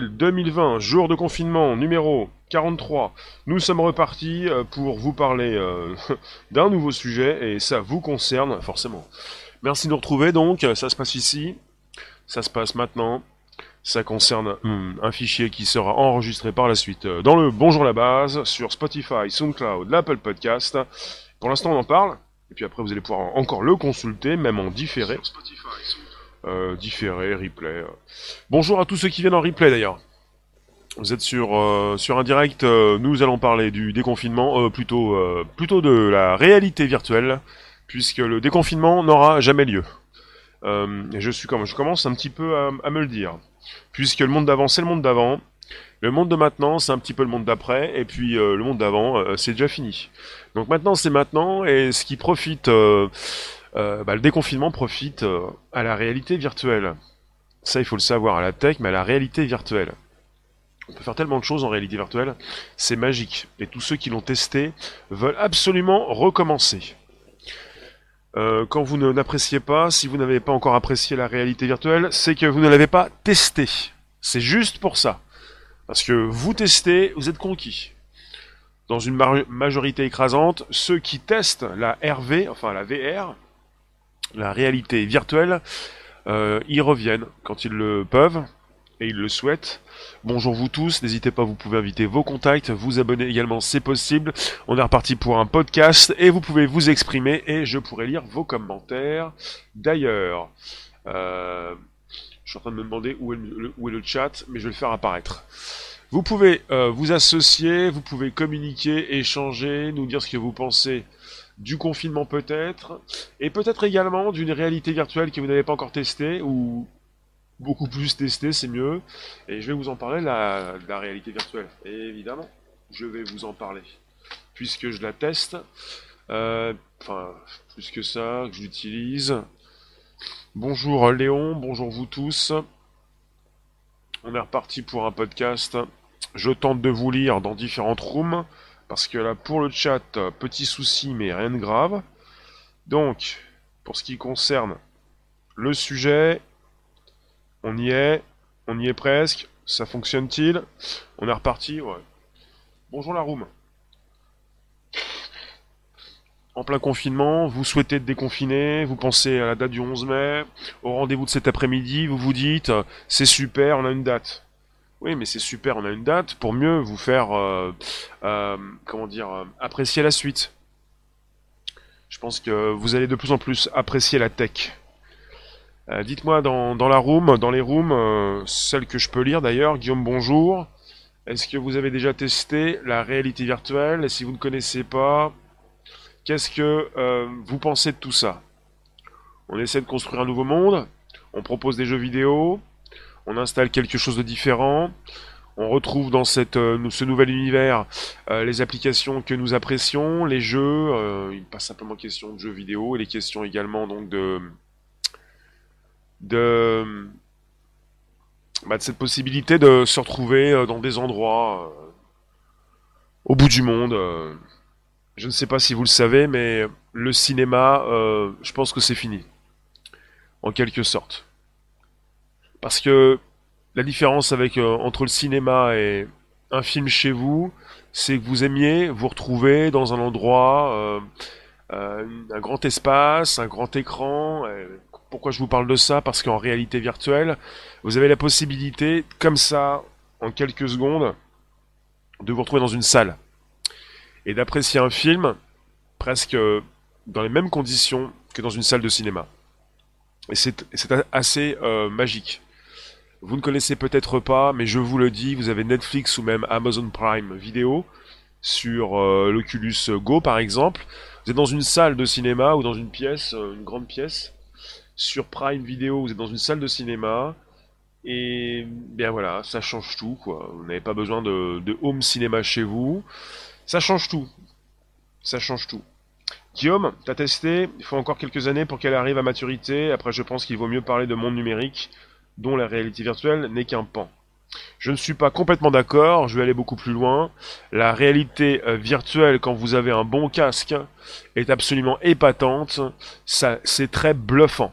2020, jour de confinement numéro 43. Nous sommes repartis euh, pour vous parler euh, d'un nouveau sujet et ça vous concerne forcément. Merci de nous retrouver donc, ça se passe ici, ça se passe maintenant, ça concerne hmm, un fichier qui sera enregistré par la suite euh, dans le Bonjour la base sur Spotify, SoundCloud, l'Apple Podcast. Pour l'instant on en parle, et puis après vous allez pouvoir encore le consulter, même en différé. Euh, différé, replay. euh. Bonjour à tous ceux qui viennent en replay d'ailleurs. Vous êtes sur, euh, sur un direct, nous allons parler du déconfinement, plutôt, plutôt de la réalité virtuelle, puisque le déconfinement n'aura jamais lieu. Je, suis comme, je commence un petit peu à, me le dire, puisque le monde d'avant c'est le monde d'avant, le monde de maintenant c'est un petit peu le monde d'après, et puis le monde d'avant c'est déjà fini. Donc maintenant c'est maintenant, et ce qui profite... euh, bah, le déconfinement profite euh, à la réalité virtuelle. Ça, il faut le savoir, à la tech, mais à la réalité virtuelle. On peut faire tellement de choses en réalité virtuelle, c'est magique. Et tous ceux qui l'ont testé veulent absolument recommencer. Euh, quand vous n'appréciez pas, si vous n'avez pas encore apprécié la réalité virtuelle, c'est que vous ne l'avez pas testé. C'est juste pour ça. Parce que vous testez, vous êtes conquis. Dans une majorité écrasante, ceux qui testent la RV, enfin la VR, la réalité virtuelle, euh, ils reviennent quand ils le peuvent et ils le souhaitent. Bonjour vous tous, n'hésitez pas, vous pouvez inviter vos contacts, vous abonner également, c'est possible. On est reparti pour un podcast et vous pouvez vous exprimer et je pourrai lire vos commentaires. D'ailleurs, euh, je suis en train de me demander où est le, chat, mais je vais le faire apparaître. Vous pouvez euh, vous associer, vous pouvez communiquer, échanger, nous dire ce que vous pensez du confinement peut-être, et peut-être également d'une réalité virtuelle que vous n'avez pas encore testée, ou beaucoup plus testée, c'est mieux. Et je vais vous en parler, de la réalité virtuelle. Évidemment, je vais vous en parler, puisque je la teste, euh, enfin, plus que ça, que je l'utilise. Bonjour Léon, bonjour vous tous. On est reparti pour un podcast. Je tente de vous lire dans différentes rooms. Parce que là, pour le chat, euh, petit souci, mais rien de grave. Donc, pour ce qui concerne le sujet, on y est, on y est presque. Ça fonctionne-t-il? On est reparti Ouais. Bonjour la room. En plein confinement, vous souhaitez être déconfiné, vous pensez à la date du 11 mai, au rendez-vous de cet après-midi, vous vous dites, euh, c'est super, on a une date. Oui, mais c'est super, on a une date pour mieux vous faire, euh, euh, euh, apprécier la suite. Je pense que vous allez de plus en plus apprécier la tech. Dites-moi dans, la room, dans les rooms, euh, celle que je peux lire d'ailleurs, Guillaume, bonjour. Est-ce que vous avez déjà testé la réalité virtuelle? Si vous ne connaissez pas, qu'est-ce que vous pensez de tout ça? On essaie de construire un nouveau monde, on propose des jeux vidéo, on installe quelque chose de différent, on retrouve dans euh, ce nouvel univers euh, les applications que nous apprécions, les jeux, euh, il pas simplement question de jeux vidéo, et les questions également donc de, de, bah, de cette possibilité de se retrouver euh, dans des endroits au bout du monde. Je ne sais pas si vous le savez, mais le cinéma, je pense que c'est fini, en quelque sorte. Parce que la différence avec euh, entre le cinéma et un film chez vous, c'est que vous aimiez vous retrouver dans un endroit, euh, euh, un grand espace, un grand écran. pourquoi je vous parle de ça? Parce qu'en réalité virtuelle, vous avez la possibilité, comme ça, en quelques secondes, de vous retrouver dans une salle et d'apprécier un film presque dans les mêmes conditions que dans une salle de cinéma. Et c'est assez magique. Vous ne connaissez peut-être pas, mais je vous le dis, vous avez Netflix ou même Amazon Prime Video sur euh, l'Oculus Go par exemple. Vous êtes dans une salle de cinéma ou dans une pièce, euh, une grande pièce. Sur Prime Video, vous êtes dans une salle de cinéma. Et bien voilà, ça change tout quoi. Vous n'avez pas besoin de, de home cinéma chez vous. Ça change tout. Ça change tout. Guillaume, t'as testé, il faut encore quelques années pour qu'elle arrive à maturité. Après, je pense qu'il vaut mieux parler de monde numérique, dont la réalité virtuelle n'est qu'un pan. Je ne suis pas complètement d'accord, je vais aller beaucoup plus loin. La réalité euh, virtuelle, quand vous avez un bon casque, est absolument épatante. Ça, c'est très bluffant.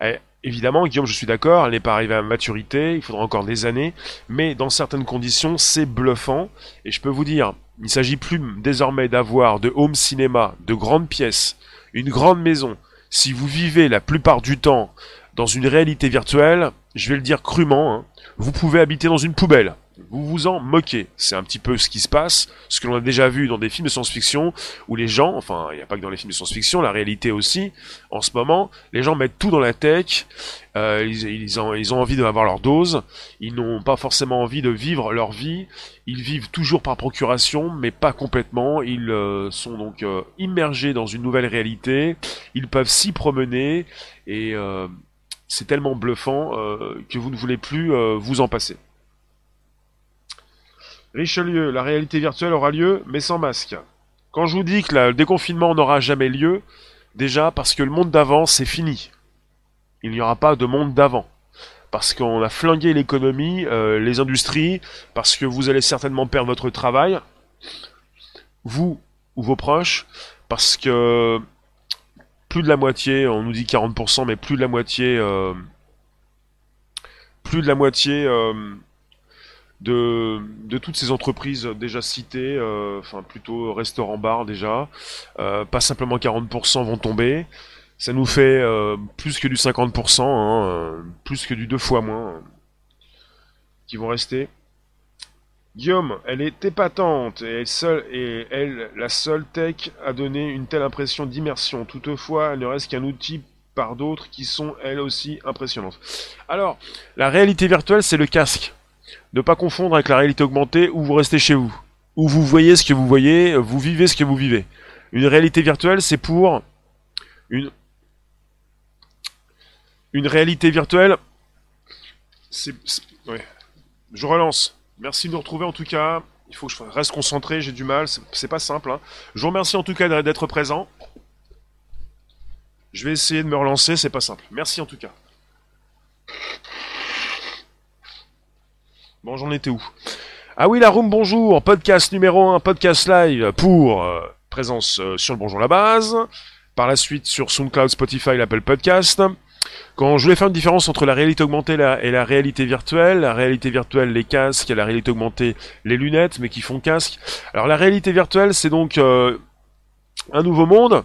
Et Évidemment, Guillaume, je suis d'accord, elle n'est pas arrivée à maturité, il faudra encore des années, mais dans certaines conditions, c'est bluffant. Et je peux vous dire, il ne s'agit plus désormais d'avoir de home cinéma, de grandes pièces, une grande maison. Si vous vivez la plupart du temps dans une réalité virtuelle, je vais le dire crûment, hein, vous pouvez habiter dans une poubelle vous vous en moquez. C'est un petit peu ce qui se passe, ce que l'on a déjà vu dans des films de science-fiction, où les gens, enfin, il n'y a pas que dans les films de science-fiction, la réalité aussi, en ce moment, les gens mettent tout dans la tech, euh, ils, ont, ils ont envie d'avoir leur dose, ils n'ont pas forcément envie de vivre leur vie, ils vivent toujours par procuration, mais pas complètement, ils euh, sont donc euh, immergés dans une nouvelle réalité, ils peuvent s'y promener, et c'est tellement bluffant que vous ne voulez plus vous en passer. Richelieu, la réalité virtuelle aura lieu, mais sans masque. Quand je vous dis que le déconfinement n'aura jamais lieu, déjà parce que le monde d'avant, c'est fini. Il n'y aura pas de monde d'avant. Parce qu'on a flingué l'économie, euh, les industries, parce que vous allez certainement perdre votre travail, vous ou vos proches, parce que plus de la moitié, on nous dit 40%, mais plus de la moitié, euh, plus de la moitié euh, de, de toutes ces entreprises déjà citées, euh, enfin plutôt restaurant-bar déjà, pas simplement 40% vont tomber. Ça nous fait plus que du 50%, hein, plus que du deux fois moins, qui vont rester. Guillaume, elle est épatante et elle, seule, et elle, la seule tech, a donné une telle impression d'immersion. Toutefois, elle ne reste qu'un outil par d'autres qui sont elles aussi impressionnantes. Alors, la réalité virtuelle, c'est le casque ne pas confondre avec la réalité augmentée où vous restez chez vous, où vous voyez ce que vous voyez, vous vivez ce que vous vivez. Une réalité virtuelle, c'est pour une réalité virtuelle. C'est. Je relance. Merci de nous retrouver en tout cas. Il faut que je reste concentré, j'ai du mal, c'est pas simple. Hein. Je vous remercie en tout cas d'être présent. Je vais essayer de me relancer, c'est pas simple. Merci en tout cas. Bon, j'en étais où? Ah oui, la room, bonjour, podcast numéro 1, podcast live pour euh, présence euh, sur le Bonjour la base, par la suite sur SoundCloud, Spotify, l'Apple Podcast. Quand je voulais faire une différence entre la réalité augmentée et la réalité virtuelle, la réalité virtuelle, les casques, et la réalité augmentée, les lunettes, mais qui font casque. Alors la réalité virtuelle, c'est donc euh, un nouveau monde,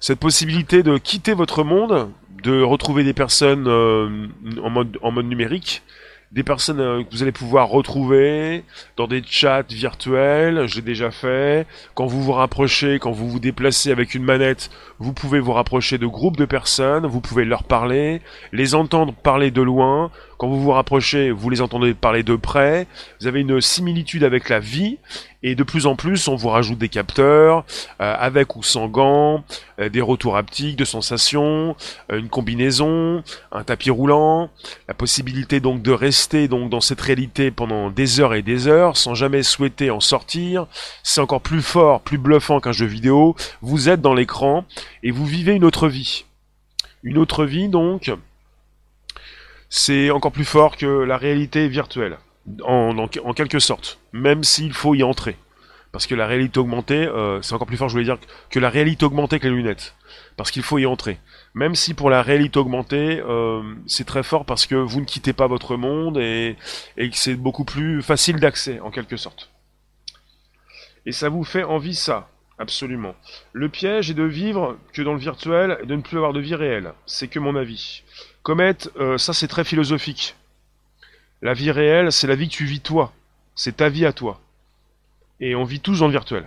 cette possibilité de quitter votre monde, de retrouver des personnes mode, en mode numérique, des personnes euh, que vous allez pouvoir retrouver dans des chats virtuels, je l'ai déjà fait. Quand vous vous rapprochez, quand vous vous déplacez avec une manette, vous pouvez vous rapprocher de groupes de personnes, vous pouvez leur parler, les entendre parler de loin. Quand vous vous rapprochez, vous les entendez parler de près. Vous avez une similitude avec la vie et de plus en plus, on vous rajoute des capteurs, euh, avec ou sans gants, euh, des retours haptiques, de sensations, euh, une combinaison, un tapis roulant, la possibilité donc de rester donc dans cette réalité pendant des heures et des heures sans jamais souhaiter en sortir. C'est encore plus fort, plus bluffant qu'un jeu vidéo. Vous êtes dans l'écran et vous vivez une autre vie. Une autre vie donc, c'est encore plus fort que la réalité virtuelle en, quelque sorte, même s'il faut y entrer. Parce que la réalité augmentée, euh, c'est encore plus fort, je voulais dire, que la réalité augmentée que les lunettes. Parce qu'il faut y entrer. Même si pour la réalité augmentée, euh, c'est très fort parce que vous ne quittez pas votre monde et, et que c'est beaucoup plus facile d'accès, en quelque sorte. Et ça vous fait envie ça, absolument. Le piège est de vivre que dans le virtuel et de ne plus avoir de vie réelle. C'est que mon avis. Comet, euh, ça c'est très philosophique. La vie réelle, c'est la vie que tu vis toi. C'est ta vie à toi. Et on vit tous dans le virtuel.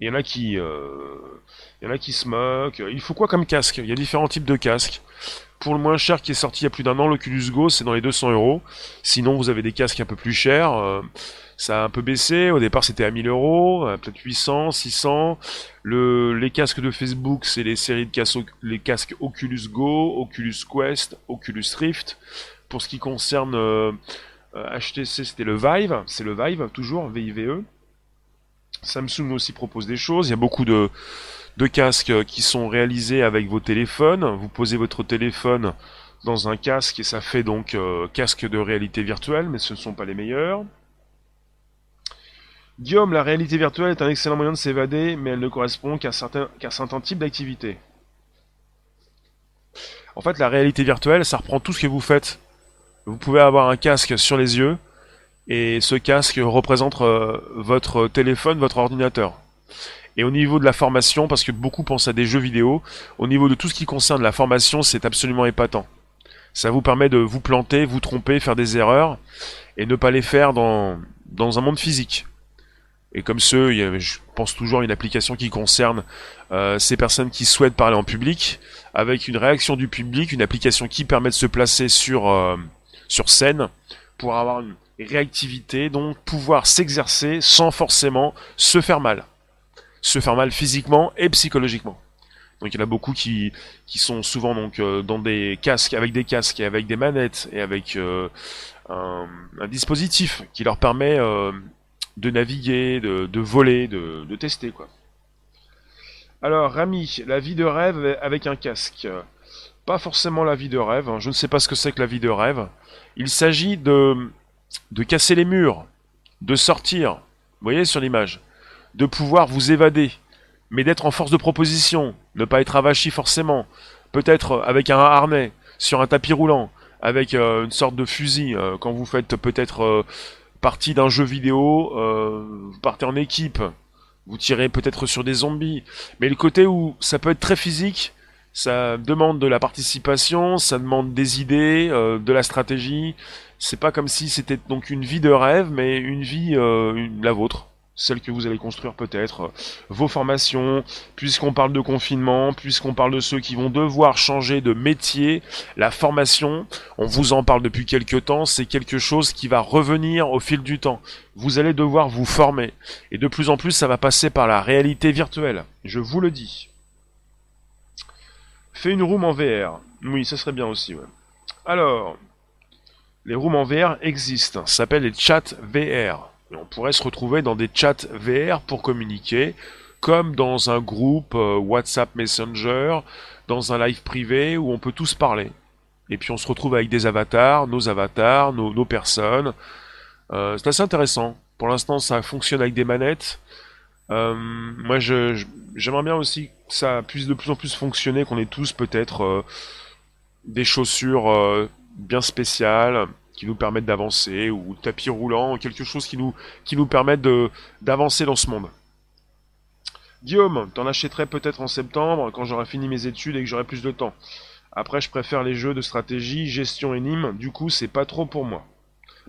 Il y en a qui, euh, il y en a qui se moquent. Il faut quoi comme casque? Il y a différents types de casques. Pour le moins cher qui est sorti il y a plus d'un an, l'Oculus Go, c'est dans les 200 euros. Sinon, vous avez des casques un peu plus chers. Euh, ça a un peu baissé. Au départ, c'était à 1000 euros, euh, peut-être 800, 600. Le, les casques de Facebook, c'est les séries de casques, les casques Oculus Go, Oculus Quest, Oculus Rift. Pour ce qui concerne HTC, euh, c'était le Vive, c'est le Vive toujours, V-I-V-E. Samsung aussi propose des choses. Il y a beaucoup de, casques qui sont réalisés avec vos téléphones. Vous posez votre téléphone dans un casque et ça fait donc euh, casque de réalité virtuelle, mais ce ne sont pas les meilleurs. Guillaume, la réalité virtuelle est un excellent moyen de s'évader, mais elle ne correspond qu'à certains, types d'activités. En fait, la réalité virtuelle, ça reprend tout ce que vous faites. Vous pouvez avoir un casque sur les yeux, et ce casque représente euh, votre téléphone, votre ordinateur. Et au niveau de la formation, parce que beaucoup pensent à des jeux vidéo, au niveau de tout ce qui concerne la formation, c'est absolument épatant. Ça vous permet de vous planter, vous tromper, faire des erreurs, et ne pas les faire dans un monde physique. Et comme ceux, il y a, je pense toujours une application qui concerne euh, ces personnes qui souhaitent parler en public, avec une réaction du public, une application qui permet de se placer sur, euh, sur scène pour avoir une réactivité, donc pouvoir s'exercer sans forcément se faire mal. Se faire mal physiquement et psychologiquement. Donc il y en a beaucoup qui, qui sont souvent donc euh, dans des casques, avec des casques et avec des manettes et avec un, dispositif qui leur permet de naviguer, de, voler, de, tester quoi. Alors Rami, la vie de rêve avec un casque. Pas forcément la vie de rêve, hein. je ne sais pas ce que c'est que la vie de rêve. Il s'agit de, de casser les murs, de sortir, vous voyez sur l'image, de pouvoir vous évader, mais d'être en force de proposition, ne pas être avachi forcément, peut-être avec un harnais, sur un tapis roulant, avec euh, une sorte de fusil, euh, quand vous faites peut-être euh, partie d'un jeu vidéo, euh, vous partez en équipe, vous tirez peut-être sur des zombies, mais le côté où ça peut être très physique, ça demande de la participation, ça demande des idées, euh, de la stratégie. C'est pas comme si c'était donc une vie de rêve, mais une vie euh, la vôtre celle que vous allez construire peut-être, euh, vos formations, puisqu'on parle de confinement, puisqu'on parle de ceux qui vont devoir changer de métier, la formation, on vous en parle depuis quelques temps, c'est quelque chose qui va revenir au fil du temps. Vous allez devoir vous former. Et de plus en plus, ça va passer par la réalité virtuelle. Je vous le dis. Fais une room en VR. Oui, ça serait bien aussi. Alors, les rooms en VR existent. Ça s'appelle les chats VR on pourrait se retrouver dans des chats VR pour communiquer, comme dans un groupe euh, WhatsApp Messenger, dans un live privé où on peut tous parler. Et puis on se retrouve avec des avatars, nos avatars, nos, personnes. Euh, c'est assez intéressant. Pour l'instant, ça fonctionne avec des manettes. Euh, moi, j'aimerais bien aussi que ça puisse de plus en plus fonctionner, qu'on ait tous peut-être des chaussures bien spéciales, qui nous permettent d'avancer, ou tapis roulant, quelque chose qui nous, qui nous permette d'avancer dans ce monde. Guillaume, t'en achèterais peut-être en septembre, quand j'aurai fini mes études et que j'aurai plus de temps. Après, je préfère les jeux de stratégie, gestion et Nîmes, du coup, c'est pas trop pour moi.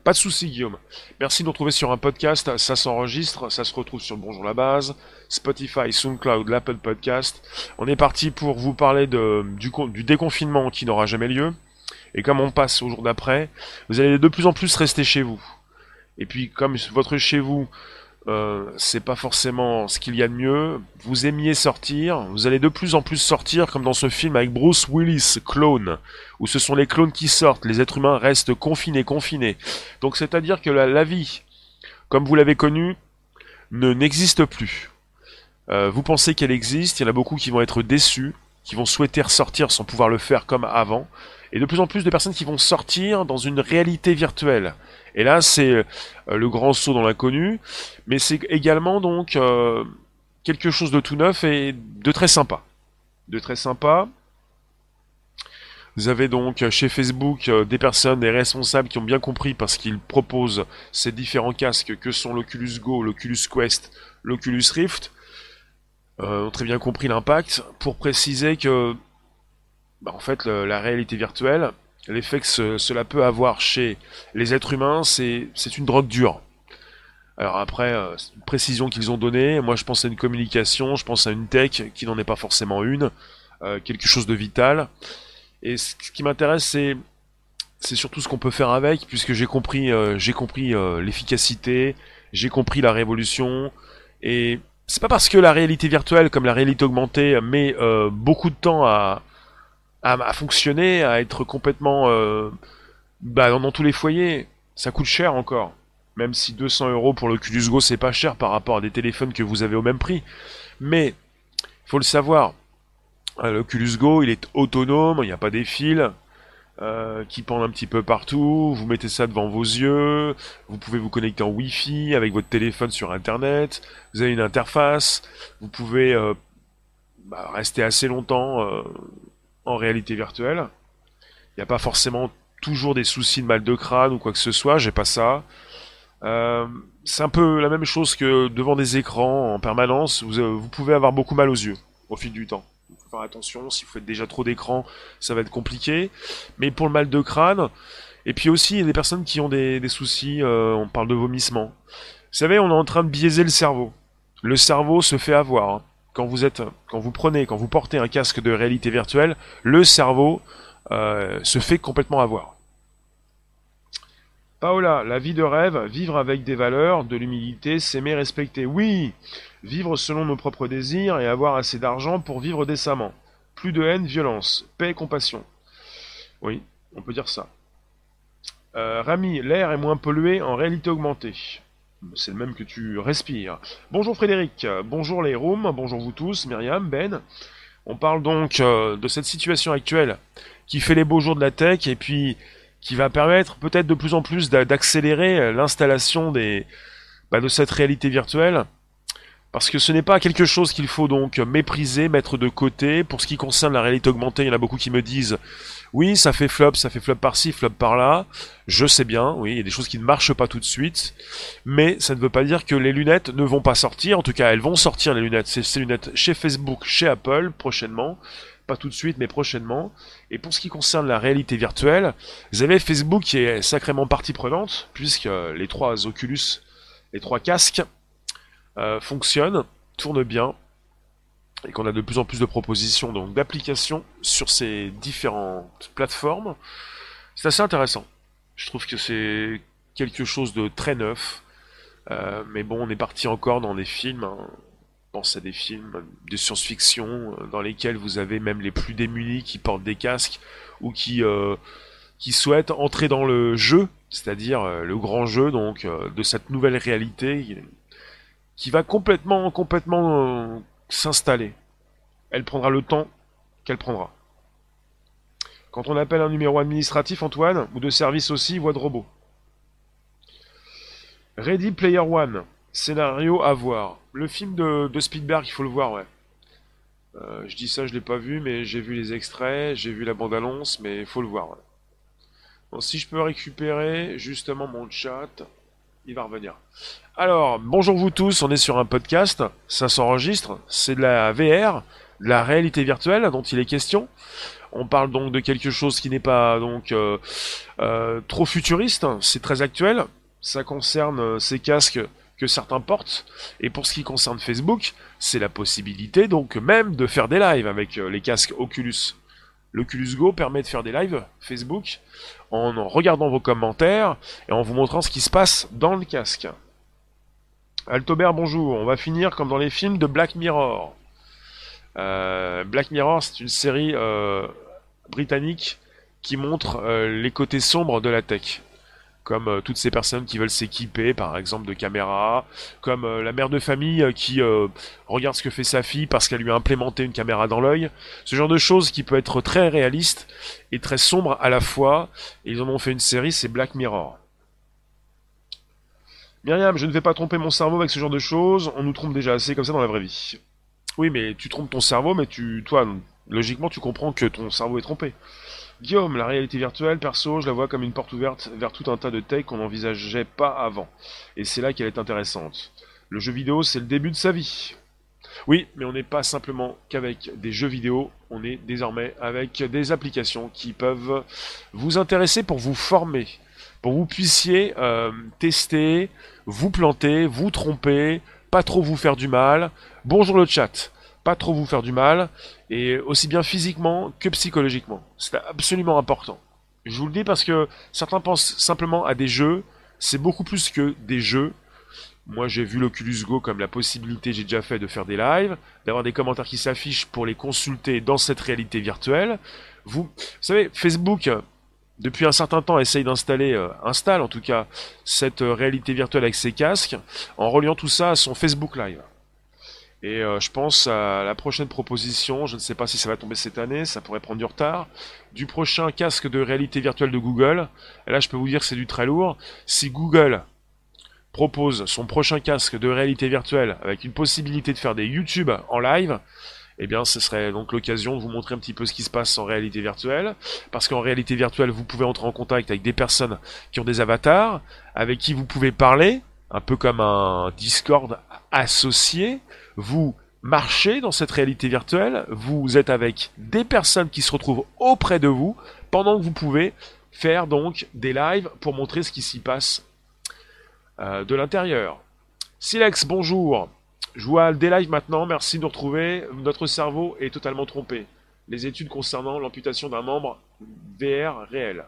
Pas de souci, Guillaume. Merci de nous retrouver sur un podcast, ça s'enregistre, ça se retrouve sur Bonjour la base, Spotify, SoundCloud, l'Apple Podcast. On est parti pour vous parler de, du, du déconfinement qui n'aura jamais lieu. Et comme on passe au jour d'après, vous allez de plus en plus rester chez vous. Et puis comme votre chez vous, euh, c'est pas forcément ce qu'il y a de mieux, vous aimiez sortir, vous allez de plus en plus sortir comme dans ce film avec Bruce Willis, Clone, où ce sont les clones qui sortent, les êtres humains restent confinés, confinés. Donc c'est-à-dire que la, vie, comme vous l'avez connue, ne n'existe plus. Euh, vous pensez qu'elle existe, il y en a beaucoup qui vont être déçus, qui vont souhaiter ressortir sans pouvoir le faire comme avant, et de plus en plus de personnes qui vont sortir dans une réalité virtuelle. Et là, c'est euh, le grand saut dans l'inconnu, mais c'est également donc euh, quelque chose de tout neuf et de très sympa. De très sympa. Vous avez donc chez Facebook euh, des personnes, des responsables qui ont bien compris parce qu'ils proposent ces différents casques que sont l'Oculus Go, l'Oculus Quest, l'Oculus Rift, ont très bien compris l'impact pour préciser que bah, en fait, la réalité virtuelle, l'effet que cela peut avoir chez les êtres humains, c'est une drogue dure. Alors après, euh, c'est une précision qu'ils ont donnée. Moi, je pense à une communication, je pense à une tech qui n'en est pas forcément une, euh, quelque chose de vital. Et ce qui m'intéresse, c'est surtout ce qu'on peut faire avec, puisque j'ai compris, euh, j'ai compris l'efficacité, j'ai compris la révolution. Et c'est pas parce que la réalité virtuelle, comme la réalité augmentée, met beaucoup de temps à, à, fonctionner, à être complètement euh, bah, dans, tous les foyers. Ça coûte cher encore. Même si 200 euros pour l'Oculus Go c'est pas cher par rapport à des téléphones que vous avez au même prix. Mais il faut le savoir. Euh, L'Oculus Go il est autonome, il n'y a pas des fils. Euh, qui pendent un petit peu partout, vous mettez ça devant vos yeux, vous pouvez vous connecter en Wi-Fi avec votre téléphone sur Internet, vous avez une interface, vous pouvez euh, bah, rester assez longtemps en réalité virtuelle. Il n'y a pas forcément toujours des soucis de mal de crâne ou quoi que ce soit, j'ai pas ça. Euh, c'est un peu la même chose que devant des écrans en permanence, vous, euh, pouvez avoir beaucoup mal aux yeux au fil du temps. Faut faire attention, si vous faites déjà trop d'écran, ça va être compliqué. Mais pour le mal de crâne, et puis aussi il y a des personnes qui ont des, soucis, euh, on parle de vomissement. Vous savez, on est en train de biaiser le cerveau. Le cerveau se fait avoir. Quand vous êtes, quand vous prenez, quand vous portez un casque de réalité virtuelle, le cerveau se fait complètement avoir. Paola, la vie de rêve, vivre avec des valeurs, de l'humilité, s'aimer, respecter. Oui, vivre selon nos propres désirs et avoir assez d'argent pour vivre décemment. Plus de haine, violence, paix compassion. Oui, on peut dire ça. Euh, Rami, l'air est moins pollué en réalité augmentée. C'est le même que tu respires. Bonjour Frédéric, bonjour les rooms, bonjour vous tous, Myriam, Ben. On parle donc euh, de cette situation actuelle qui fait les beaux jours de la tech et puis qui va permettre peut-être de plus en plus d'accélérer euh, l'installation bah, de cette réalité virtuelle parce que ce n'est pas quelque chose qu'il faut donc mépriser, mettre de côté. Pour ce qui concerne la réalité augmentée, il y en a beaucoup qui me disent oui, ça fait flop, ça fait flop par-ci, flop par-là. Je sais bien, oui, il y a des choses qui ne marchent pas tout de suite, mais ça ne veut pas dire que les lunettes ne vont pas sortir. En tout cas, elles vont sortir les lunettes. Ces lunettes chez Facebook, chez Apple prochainement pas tout de suite, mais prochainement. Et pour ce qui concerne la réalité virtuelle, vous avez Facebook qui est sacrément partie prenante, puisque les trois Oculus, les trois casques, euh, fonctionnent, tournent bien, et qu'on a de plus en plus de propositions donc d'applications sur ces différentes plateformes. C'est assez intéressant. Je trouve que c'est quelque chose de très neuf. Euh, mais bon, on est parti encore dans des films. Hein pense à des films de science-fiction euh, dans lesquels vous avez même les plus démunis qui portent des casques ou qui qui souhaitent entrer dans le jeu, c'est-à-dire le grand jeu donc de cette nouvelle réalité qui va complètement complètement s'installer. Elle prendra le temps qu'elle prendra. Quand on appelle un numéro administratif, Antoine, ou de service aussi, voix de robot. Ready Player One. Scénario à voir. Le film de, Spielberg, il faut le voir, ouais. Euh, je dis ça, je l'ai pas vu, mais j'ai vu les extraits, j'ai vu la bande-annonce, mais il faut le voir. Ouais. Si je peux récupérer justement mon chat, il va revenir. Alors, bonjour vous tous, on est sur un podcast, ça s'enregistre, c'est de la VR, de la réalité virtuelle dont il est question. On parle donc de quelque chose qui n'est pas donc euh, euh, trop futuriste, c'est très actuel. Ça concerne ces casques que certains portent. Et pour ce qui concerne Facebook, c'est la possibilité donc même de faire des lives avec euh, les casques Oculus. L'Oculus Go permet de faire des lives Facebook en regardant vos commentaires et en vous montrant ce qui se passe dans le casque. Altobert, bonjour. On va finir comme dans les films de Black Mirror. Euh, Black Mirror, c'est une série euh, britannique qui montre les côtés sombres de la tech comme euh, toutes ces personnes qui veulent s'équiper, par exemple, de caméras, comme euh, la mère de famille euh, qui regarde ce que fait sa fille parce qu'elle lui a implémenté une caméra dans l'œil. Ce genre de choses qui peut être très réaliste et très sombre à la fois. Et ils en ont fait une série, c'est Black Mirror. Myriam, je ne vais pas tromper mon cerveau avec ce genre de choses. On nous trompe déjà assez comme ça dans la vraie vie. Oui, mais tu trompes ton cerveau, mais tu, toi, logiquement, tu comprends que ton cerveau est trompé. Guillaume, la réalité virtuelle, perso, je la vois comme une porte ouverte vers tout un tas de tech qu'on n'envisageait pas avant. Et c'est là qu'elle est intéressante. Le jeu vidéo, c'est le début de sa vie. Oui, mais on n'est pas simplement qu'avec des jeux vidéo, on est désormais avec des applications qui peuvent vous intéresser pour vous former, pour vous puissiez euh, tester, vous planter, vous tromper, pas trop vous faire du mal. Bonjour le chat pas trop vous faire du mal, et aussi bien physiquement que psychologiquement. C'est absolument important. Je vous le dis parce que certains pensent simplement à des jeux, c'est beaucoup plus que des jeux. Moi j'ai vu l'Oculus Go comme la possibilité, j'ai déjà fait, de faire des lives, d'avoir des commentaires qui s'affichent pour les consulter dans cette réalité virtuelle. Vous, savez, Facebook, depuis un certain temps, essaye d'installer, euh, installe en tout cas, cette euh, réalité virtuelle avec ses casques, en reliant tout ça à son Facebook Live. Et euh, je pense à la prochaine proposition, je ne sais pas si ça va tomber cette année, ça pourrait prendre du retard, du prochain casque de réalité virtuelle de Google. Et là, je peux vous dire que c'est du très lourd. Si Google propose son prochain casque de réalité virtuelle avec une possibilité de faire des YouTube en live, eh bien ce serait donc l'occasion de vous montrer un petit peu ce qui se passe en réalité virtuelle, parce qu'en réalité virtuelle, vous pouvez entrer en contact avec des personnes qui ont des avatars, avec qui vous pouvez parler, un peu comme un Discord associé, vous marchez dans cette réalité virtuelle, vous êtes avec des personnes qui se retrouvent auprès de vous, pendant que vous pouvez faire donc des lives pour montrer ce qui s'y passe euh, de l'intérieur. Silex, bonjour. Je vois des lives maintenant, merci de nous retrouver. Notre cerveau est totalement trompé. Les études concernant l'amputation d'un membre VR réel.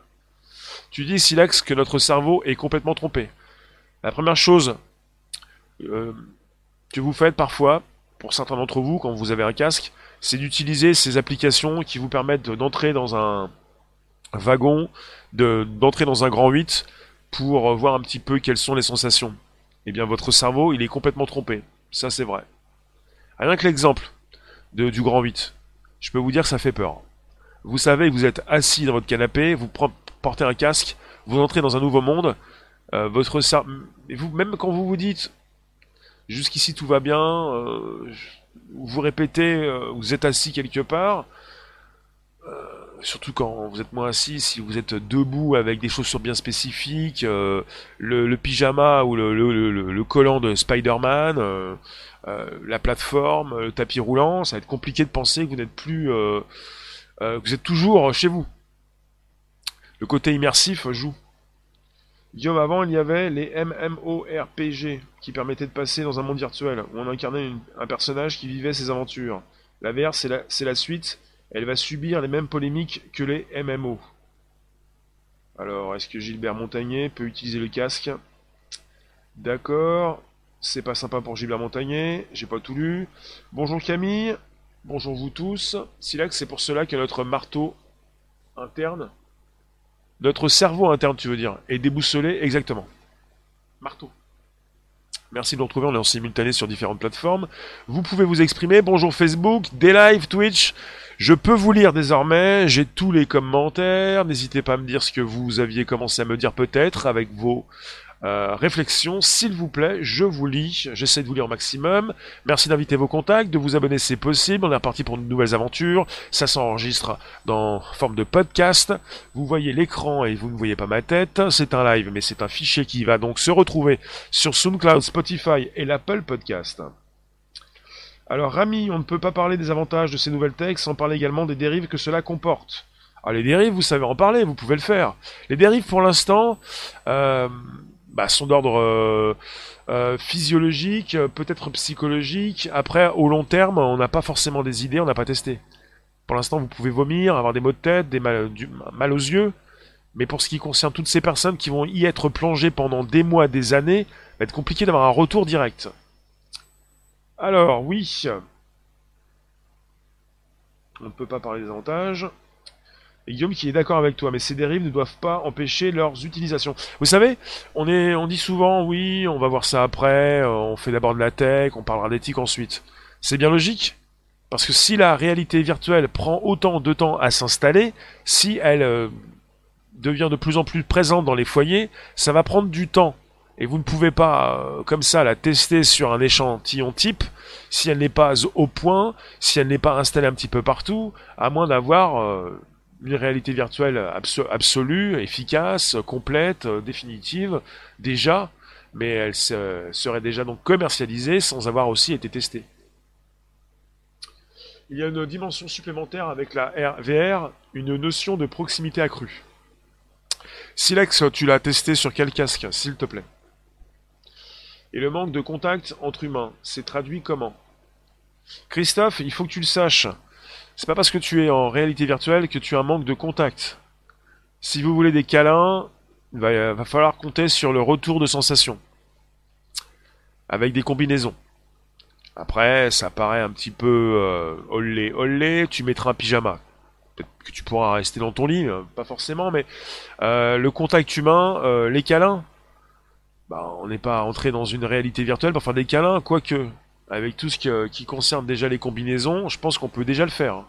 Tu dis, Silex, que notre cerveau est complètement trompé. La première chose euh, que vous faites parfois, pour certains d'entre vous, quand vous avez un casque, c'est d'utiliser ces applications qui vous permettent d'entrer dans un wagon, d'entrer dans un grand 8 pour voir un petit peu quelles sont les sensations. Eh bien, votre cerveau, il est complètement trompé. Ça, c'est vrai. Rien que l'exemple du grand 8, je peux vous dire que ça fait peur. Vous savez vous êtes assis dans votre canapé, vous portez un casque, vous entrez dans un nouveau monde, euh, votre vous, même quand vous vous dites jusqu'ici tout va bien, euh, vous répétez, euh, vous êtes assis quelque part, surtout quand vous êtes moins assis, si vous êtes debout avec des chaussures bien spécifiques, le, pyjama ou le, le collant de Spider-Man, la plateforme, le tapis roulant, ça va être compliqué de penser que vous n'êtes plus, que vous êtes toujours chez vous. Le côté immersif joue. Guillaume, avant, il y avait les MMORPG qui permettaient de passer dans un monde virtuel où on incarnait un personnage qui vivait ses aventures. La VR, c'est la, suite. Elle va subir les mêmes polémiques que les MMO. Alors, est-ce que Gilbert Montagné peut utiliser le casque? D'accord. C'est pas sympa pour Gilbert Montagné. J'ai pas tout lu. Bonjour Camille. Bonjour vous tous. Silax, c'est pour cela que notre marteau interne notre cerveau interne, tu veux dire, est déboussolé exactement. Marteau. Merci de nous retrouver, on est en simultané sur différentes plateformes. Vous pouvez vous exprimer. Bonjour Facebook, des Twitch. Je peux vous lire désormais, j'ai tous les commentaires. N'hésitez pas à me dire ce que vous aviez commencé à me dire peut-être avec vos euh, réflexion, s'il vous plaît, je vous lis, j'essaie de vous lire au maximum. Merci d'inviter vos contacts, de vous abonner, c'est possible. On est reparti pour de nouvelles aventures. Ça s'enregistre dans forme de podcast. Vous voyez l'écran et vous ne voyez pas ma tête. C'est un live, mais c'est un fichier qui va donc se retrouver sur SoundCloud, Spotify et l'Apple Podcast. Alors Rami, on ne peut pas parler des avantages de ces nouvelles techs sans parler également des dérives que cela comporte. Alors les dérives, vous savez en parler, vous pouvez le faire. Les dérives, pour l'instant, euh, bah, sont d'ordre euh, euh, physiologique, peut-être psychologique. Après, au long terme, on n'a pas forcément des idées, on n'a pas testé. Pour l'instant, vous pouvez vomir, avoir des maux de tête, des mal, mal aux yeux. Mais pour ce qui concerne toutes ces personnes qui vont y être plongées pendant des mois, des années, va être compliqué d'avoir un retour direct. Alors, oui. On ne peut pas parler des avantages. Et Guillaume qui est d'accord avec toi, mais ces dérives ne doivent pas empêcher leurs utilisations. Vous savez, on, est, on dit souvent, oui, on va voir ça après, euh, on fait d'abord de la tech, on parlera d'éthique ensuite. C'est bien logique, parce que si la réalité virtuelle prend autant de temps à s'installer, si elle euh, devient de plus en plus présente dans les foyers, ça va prendre du temps. Et vous ne pouvez pas, euh, comme ça, la tester sur un échantillon type si elle n'est pas au point, si elle n'est pas installée un petit peu partout, à moins d'avoir une réalité virtuelle absolue, efficace, complète, euh, définitive, déjà, mais elle serait déjà donc commercialisée sans avoir aussi été testée. Il y a une dimension supplémentaire avec la VR, une notion de proximité accrue. Silex, tu l'as testé sur quel casque, s'il te plaît? Et le manque de contact entre humains, c'est traduit comment? Christophe, il faut que tu le saches. C'est pas parce que tu es en réalité virtuelle que tu as un manque de contact. Si vous voulez des câlins, il va, falloir compter sur le retour de sensation. Avec des combinaisons. Après, ça paraît un petit peu euh, olé tu mettras un pyjama. Peut-être que tu pourras rester dans ton lit, euh, pas forcément, mais euh, le contact humain, euh, les câlins, bah, on n'est pas entré dans une réalité virtuelle pour faire des câlins, quoique avec tout ce qui, concerne déjà les combinaisons, je pense qu'on peut déjà le faire.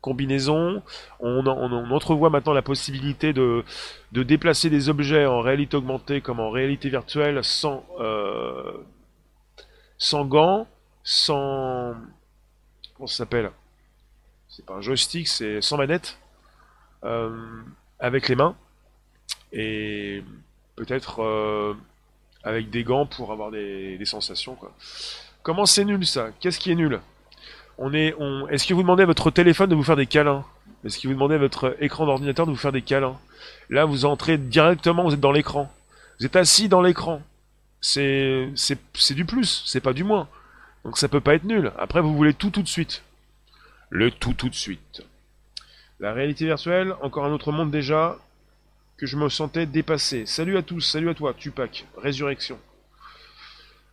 Combinaison, on, entrevoit maintenant la possibilité de, déplacer des objets en réalité augmentée comme en réalité virtuelle sans, euh, sans gants, sans, comment ça s'appelle? C'est pas un joystick, c'est sans manette, avec les mains, et peut-être avec des gants pour avoir des, sensations. Quoi. Comment c'est nul ça? Qu'est-ce qui est nul? On est, on... Est-ce que vous demandez à votre téléphone de vous faire des câlins? Est-ce que vous demandez à votre écran d'ordinateur de vous faire des câlins? Là, vous entrez directement, vous êtes dans l'écran. Vous êtes assis dans l'écran. C'est, c'est, c'est du plus, c'est pas du moins. Donc ça peut pas être nul. Après, vous voulez tout tout de suite. Le tout tout de suite. La réalité virtuelle, encore un autre monde déjà, que je me sentais dépassé. Salut à tous, salut à toi, Tupac, Résurrection.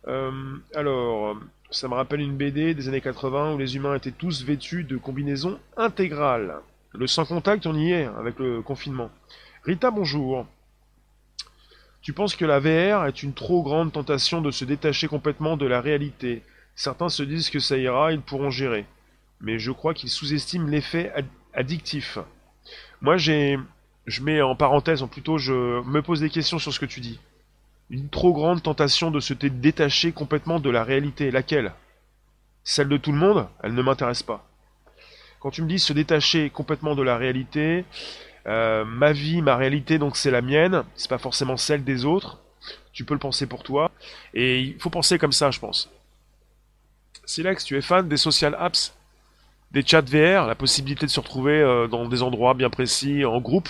Euh, alors, ça me rappelle une BD des années 80 où les humains étaient tous vêtus de combinaisons intégrales. Le sans contact, on y est avec le confinement. Rita, bonjour. Tu penses que la VR est une trop grande tentation de se détacher complètement de la réalité. Certains se disent que ça ira, ils pourront gérer. Mais je crois qu'ils sous-estiment l'effet addictif. Moi, j'ai je mets en parenthèse, en plutôt, je me pose des questions sur ce que tu dis. Une trop grande tentation de se détacher complètement de la réalité. Laquelle? Celle de tout le monde? Elle ne m'intéresse pas. Quand tu me dis se détacher complètement de la réalité, euh, ma vie, ma réalité, donc c'est la mienne, c'est pas forcément celle des autres. Tu peux le penser pour toi. Et il faut penser comme ça, je pense. Silex, tu es fan des social apps? Des chats VR, la possibilité de se retrouver euh, dans des endroits bien précis, en groupe?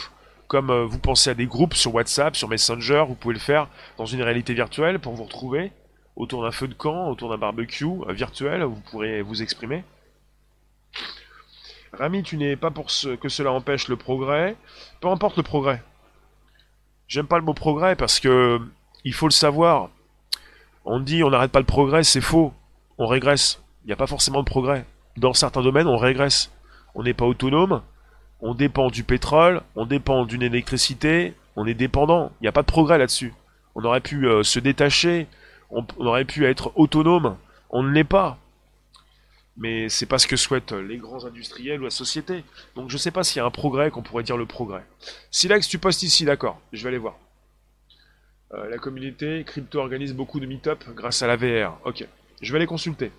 Comme euh, vous pensez à des groupes sur WhatsApp, sur Messenger, vous pouvez le faire dans une réalité virtuelle pour vous retrouver autour d'un feu de camp, autour d'un barbecue euh, virtuel, vous pourrez vous exprimer. Rami, tu n'es pas pour ce que cela empêche le progrès. Peu importe le progrès. J'aime pas le mot progrès parce que il faut le savoir. On dit on n'arrête pas le progrès, c'est faux. On régresse. Il n'y a pas forcément de progrès. Dans certains domaines, on régresse. On n'est pas autonome, on dépend du pétrole, on dépend d'une électricité, on est dépendant. Il n'y a pas de progrès là-dessus. On aurait pu euh, se détacher, on, aurait pu être autonome. On ne l'est pas. Mais c'est pas ce que souhaitent les grands industriels ou la société. Donc je sais pas s'il y a un progrès qu'on pourrait dire le progrès. Silex, tu postes ici, d'accord. Je vais aller voir. Euh, la communauté crypto organise beaucoup de meet-up grâce à la VR. Ok. Je vais aller consulter.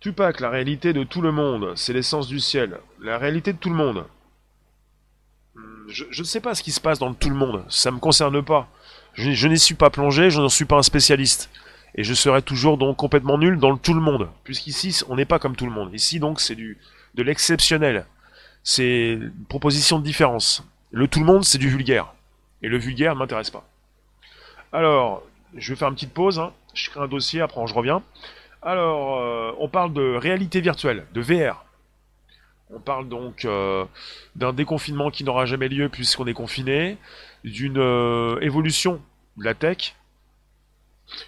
Tupac, la réalité de tout le monde, c'est l'essence du ciel. La réalité de tout le monde. Hmm, je, ne sais pas ce qui se passe dans le tout le monde, ça me concerne pas. Je, n'y suis pas plongé, je n'en suis pas un spécialiste. Et je serai toujours donc complètement nul dans le tout le monde. Puisqu'ici, on n'est pas comme tout le monde. Ici donc, c'est de l'exceptionnel. C'est une proposition de différence. Le tout le monde, c'est du vulgaire. Et le vulgaire ne m'intéresse pas. Alors, je vais faire une petite pause. Hein. Je crée un dossier, après je reviens. Alors, euh, on parle de réalité virtuelle, de VR. On parle donc euh, d'un déconfinement qui n'aura jamais lieu puisqu'on est confiné, d'une euh, évolution de la tech.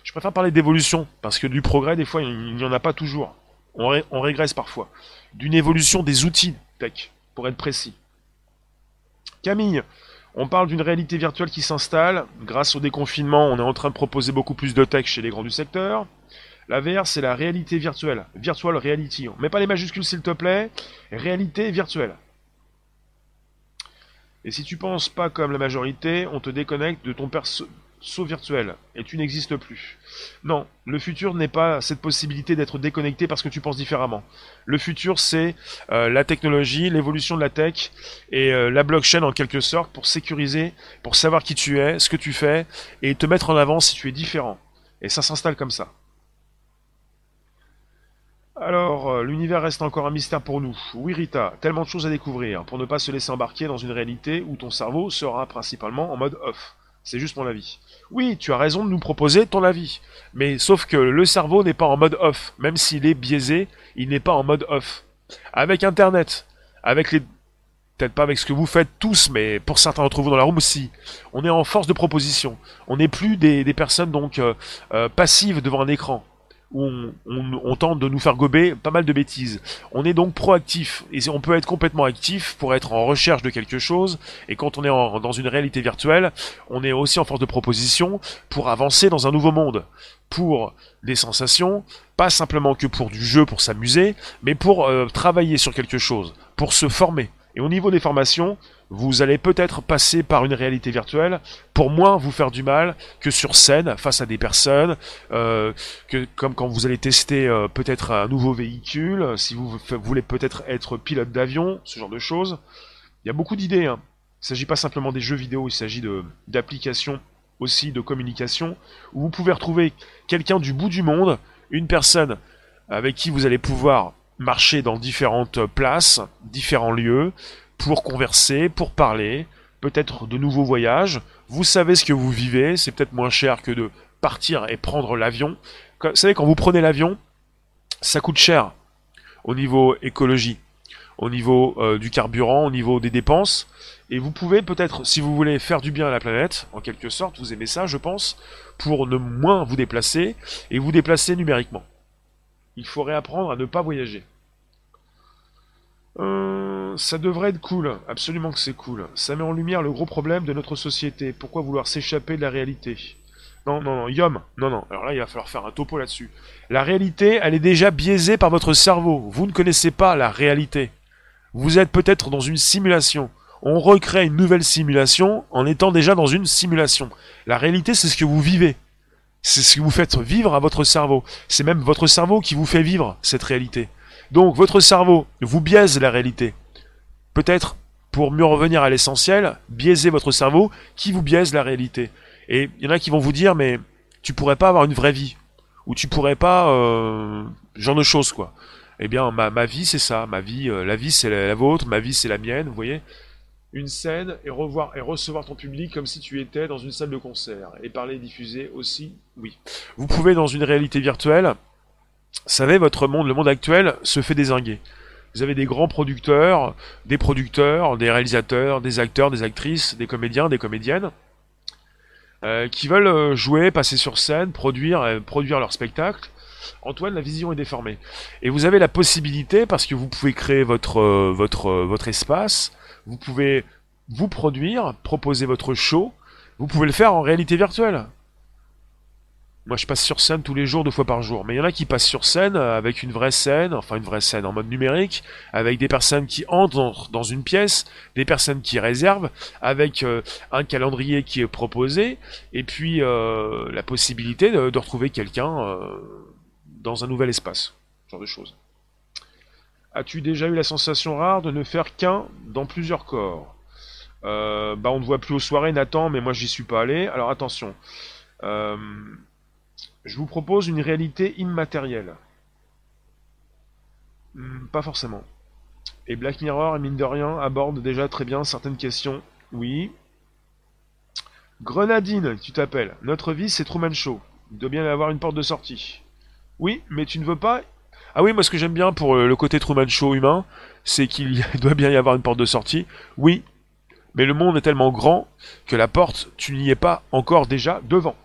Je préfère parler d'évolution parce que du progrès, des fois, il n'y en a pas toujours. On, régresse parfois. D'une évolution des outils tech, pour être précis. Camille, on parle d'une réalité virtuelle qui s'installe. Grâce au déconfinement, on est en train de proposer beaucoup plus de tech chez les grands du secteur. La VR, c'est la réalité virtuelle. Virtual reality. On met pas les majuscules, s'il te plaît. Réalité virtuelle. Et si tu penses pas comme la majorité, on te déconnecte de ton perso virtuel et tu n'existes plus. Non, le futur n'est pas cette possibilité d'être déconnecté parce que tu penses différemment. Le futur, c'est euh, la technologie, l'évolution de la tech et euh, la blockchain en quelque sorte pour sécuriser, pour savoir qui tu es, ce que tu fais et te mettre en avant si tu es différent. Et ça s'installe comme ça. Alors, euh, l'univers reste encore un mystère pour nous. Oui, Rita, tellement de choses à découvrir pour ne pas se laisser embarquer dans une réalité où ton cerveau sera principalement en mode off. C'est juste mon avis. Oui, tu as raison de nous proposer ton avis. Mais sauf que le cerveau n'est pas en mode off. Même s'il est biaisé, il n'est pas en mode off. Avec Internet, avec les... Peut-être pas avec ce que vous faites tous, mais pour certains d'entre vous dans la room aussi. On est en force de proposition. On n'est plus des, personnes donc euh, euh, passives devant un écran on, tente de nous faire gober pas mal de bêtises. On est donc proactif et on peut être complètement actif pour être en recherche de quelque chose et quand on est dans une réalité virtuelle, on est aussi en force de proposition pour avancer dans un nouveau monde, pour des sensations, pas simplement que pour du jeu, pour s'amuser, mais pour euh, travailler sur quelque chose, pour se former. Et au niveau des formations, vous allez peut-être passer par une réalité virtuelle pour moins vous faire du mal que sur scène face à des personnes, euh, comme quand vous allez tester euh, peut-être un nouveau véhicule, si vous voulez peut-être être pilote d'avion, ce genre de choses. Il y a beaucoup d'idées. Hein. Il ne s'agit pas simplement des jeux vidéo, il s'agit d'applications aussi de communication où vous pouvez retrouver quelqu'un du bout du monde, une personne avec qui vous allez pouvoir marcher dans différentes places, différents lieux, pour converser, pour parler, peut-être de nouveaux voyages. Vous savez ce que vous vivez, c'est peut-être moins cher que de partir et prendre l'avion. Vous savez, quand vous prenez l'avion, ça coûte cher au niveau écologie, au niveau euh, du carburant, au niveau des dépenses. Et vous pouvez peut-être, si vous voulez faire du bien à la planète, en quelque sorte, vous aimez ça, je pense, pour ne moins vous déplacer et vous déplacer numériquement. Il faut réapprendre à ne pas voyager. Euh, ça devrait être cool, absolument que c'est cool. Ça met en lumière le gros problème de notre société. Pourquoi vouloir s'échapper de la réalité? Non, non, non, Yom, non, non. Alors là, il va falloir faire un topo là-dessus. La réalité, elle est déjà biaisée par votre cerveau. Vous ne connaissez pas la réalité. Vous êtes peut-être dans une simulation. On recrée une nouvelle simulation en étant déjà dans une simulation. La réalité, c'est ce que vous vivez. C'est ce que vous faites vivre à votre cerveau. C'est même votre cerveau qui vous fait vivre cette réalité. Donc votre cerveau vous biaise la réalité. Peut-être, pour mieux revenir à l'essentiel, biaiser votre cerveau qui vous biaise la réalité. Et il y en a qui vont vous dire, mais tu pourrais pas avoir une vraie vie. Ou tu pourrais pas... Euh, genre de choses, quoi. Eh bien, ma, vie, c'est ça. Ma vie, euh, la vie, c'est la, vôtre. Ma vie, c'est la mienne, vous voyez une scène et revoir et recevoir ton public comme si tu étais dans une salle de concert et parler et diffuser aussi oui vous pouvez dans une réalité virtuelle savez, votre monde, le monde actuel, se fait désinguer. Vous avez des grands producteurs, des producteurs, des réalisateurs, des acteurs, des actrices, des comédiens, des comédiennes, euh, qui veulent euh, jouer, passer sur scène, produire, euh, produire leur spectacle. Antoine, la vision est déformée. Et vous avez la possibilité, parce que vous pouvez créer votre, votre, votre espace, vous pouvez vous produire, proposer votre show, vous pouvez le faire en réalité virtuelle. Moi, je passe sur scène tous les jours, deux fois par jour. Mais il y en a qui passent sur scène euh, avec une vraie scène, enfin une vraie scène en mode numérique, avec des personnes qui entrent dans une pièce, des personnes qui réservent, avec euh, un calendrier qui est proposé, et puis euh, la possibilité de, retrouver quelqu'un dans un nouvel espace. Ce genre de choses. As-tu déjà eu la sensation rare de ne faire qu'un dans plusieurs corps? Bah, on ne voit plus aux soirées, Nathan, mais moi j'y suis pas allé. Alors attention. Je vous propose une réalité immatérielle. Hmm, pas forcément. Et Black Mirror, mine de rien, aborde déjà très bien certaines questions. Oui. Grenadine, tu t'appelles. Notre vie, c'est Truman Show. Il doit bien y avoir une porte de sortie. Oui, mais tu ne veux pas. Ah oui, moi ce que j'aime bien pour le côté Truman Show humain, c'est qu'il doit bien y avoir une porte de sortie. Oui, mais le monde est tellement grand que la porte, tu n'y es pas encore déjà devant.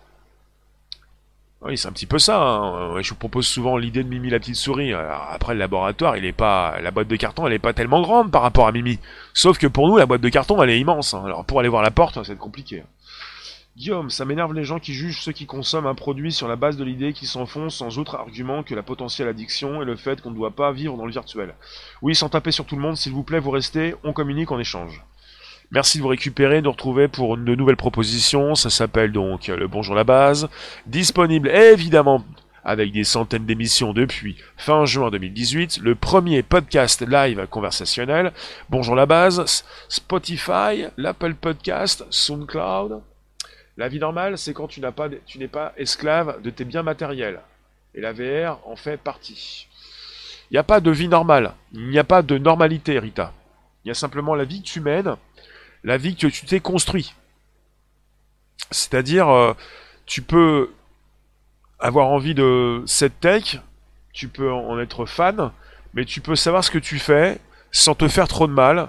Oui, c'est un petit peu ça. Hein. Je vous propose souvent l'idée de Mimi la petite souris. après, le laboratoire, il est pas, la boîte de carton, elle est pas tellement grande par rapport à Mimi. Sauf que pour nous, la boîte de carton, elle est immense. Hein. Alors pour aller voir la porte, ça va être compliqué. Guillaume, ça m'énerve les gens qui jugent ceux qui consomment un produit sur la base de l'idée qui s'en font sans autre argument que la potentielle addiction et le fait qu'on ne doit pas vivre dans le virtuel. Oui, sans taper sur tout le monde, s'il vous plaît, vous restez, on communique, on échange. Merci de vous récupérer, de nous retrouver pour de nouvelles propositions. Ça s'appelle donc le Bonjour la base. Disponible évidemment avec des centaines d'émissions depuis fin juin 2018, le premier podcast live conversationnel. Bonjour la base, Spotify, l'Apple Podcast, SoundCloud. La vie normale, c'est quand tu n'as pas, n'es pas esclave de tes biens matériels. Et la VR en fait partie. Il n'y a pas de vie normale. Il n'y a pas de normalité, Rita. Il y a simplement la vie que tu mènes la vie que tu t'es construit. C'est-à-dire, euh, tu peux avoir envie de cette tech, tu peux en être fan, mais tu peux savoir ce que tu fais sans te faire trop de mal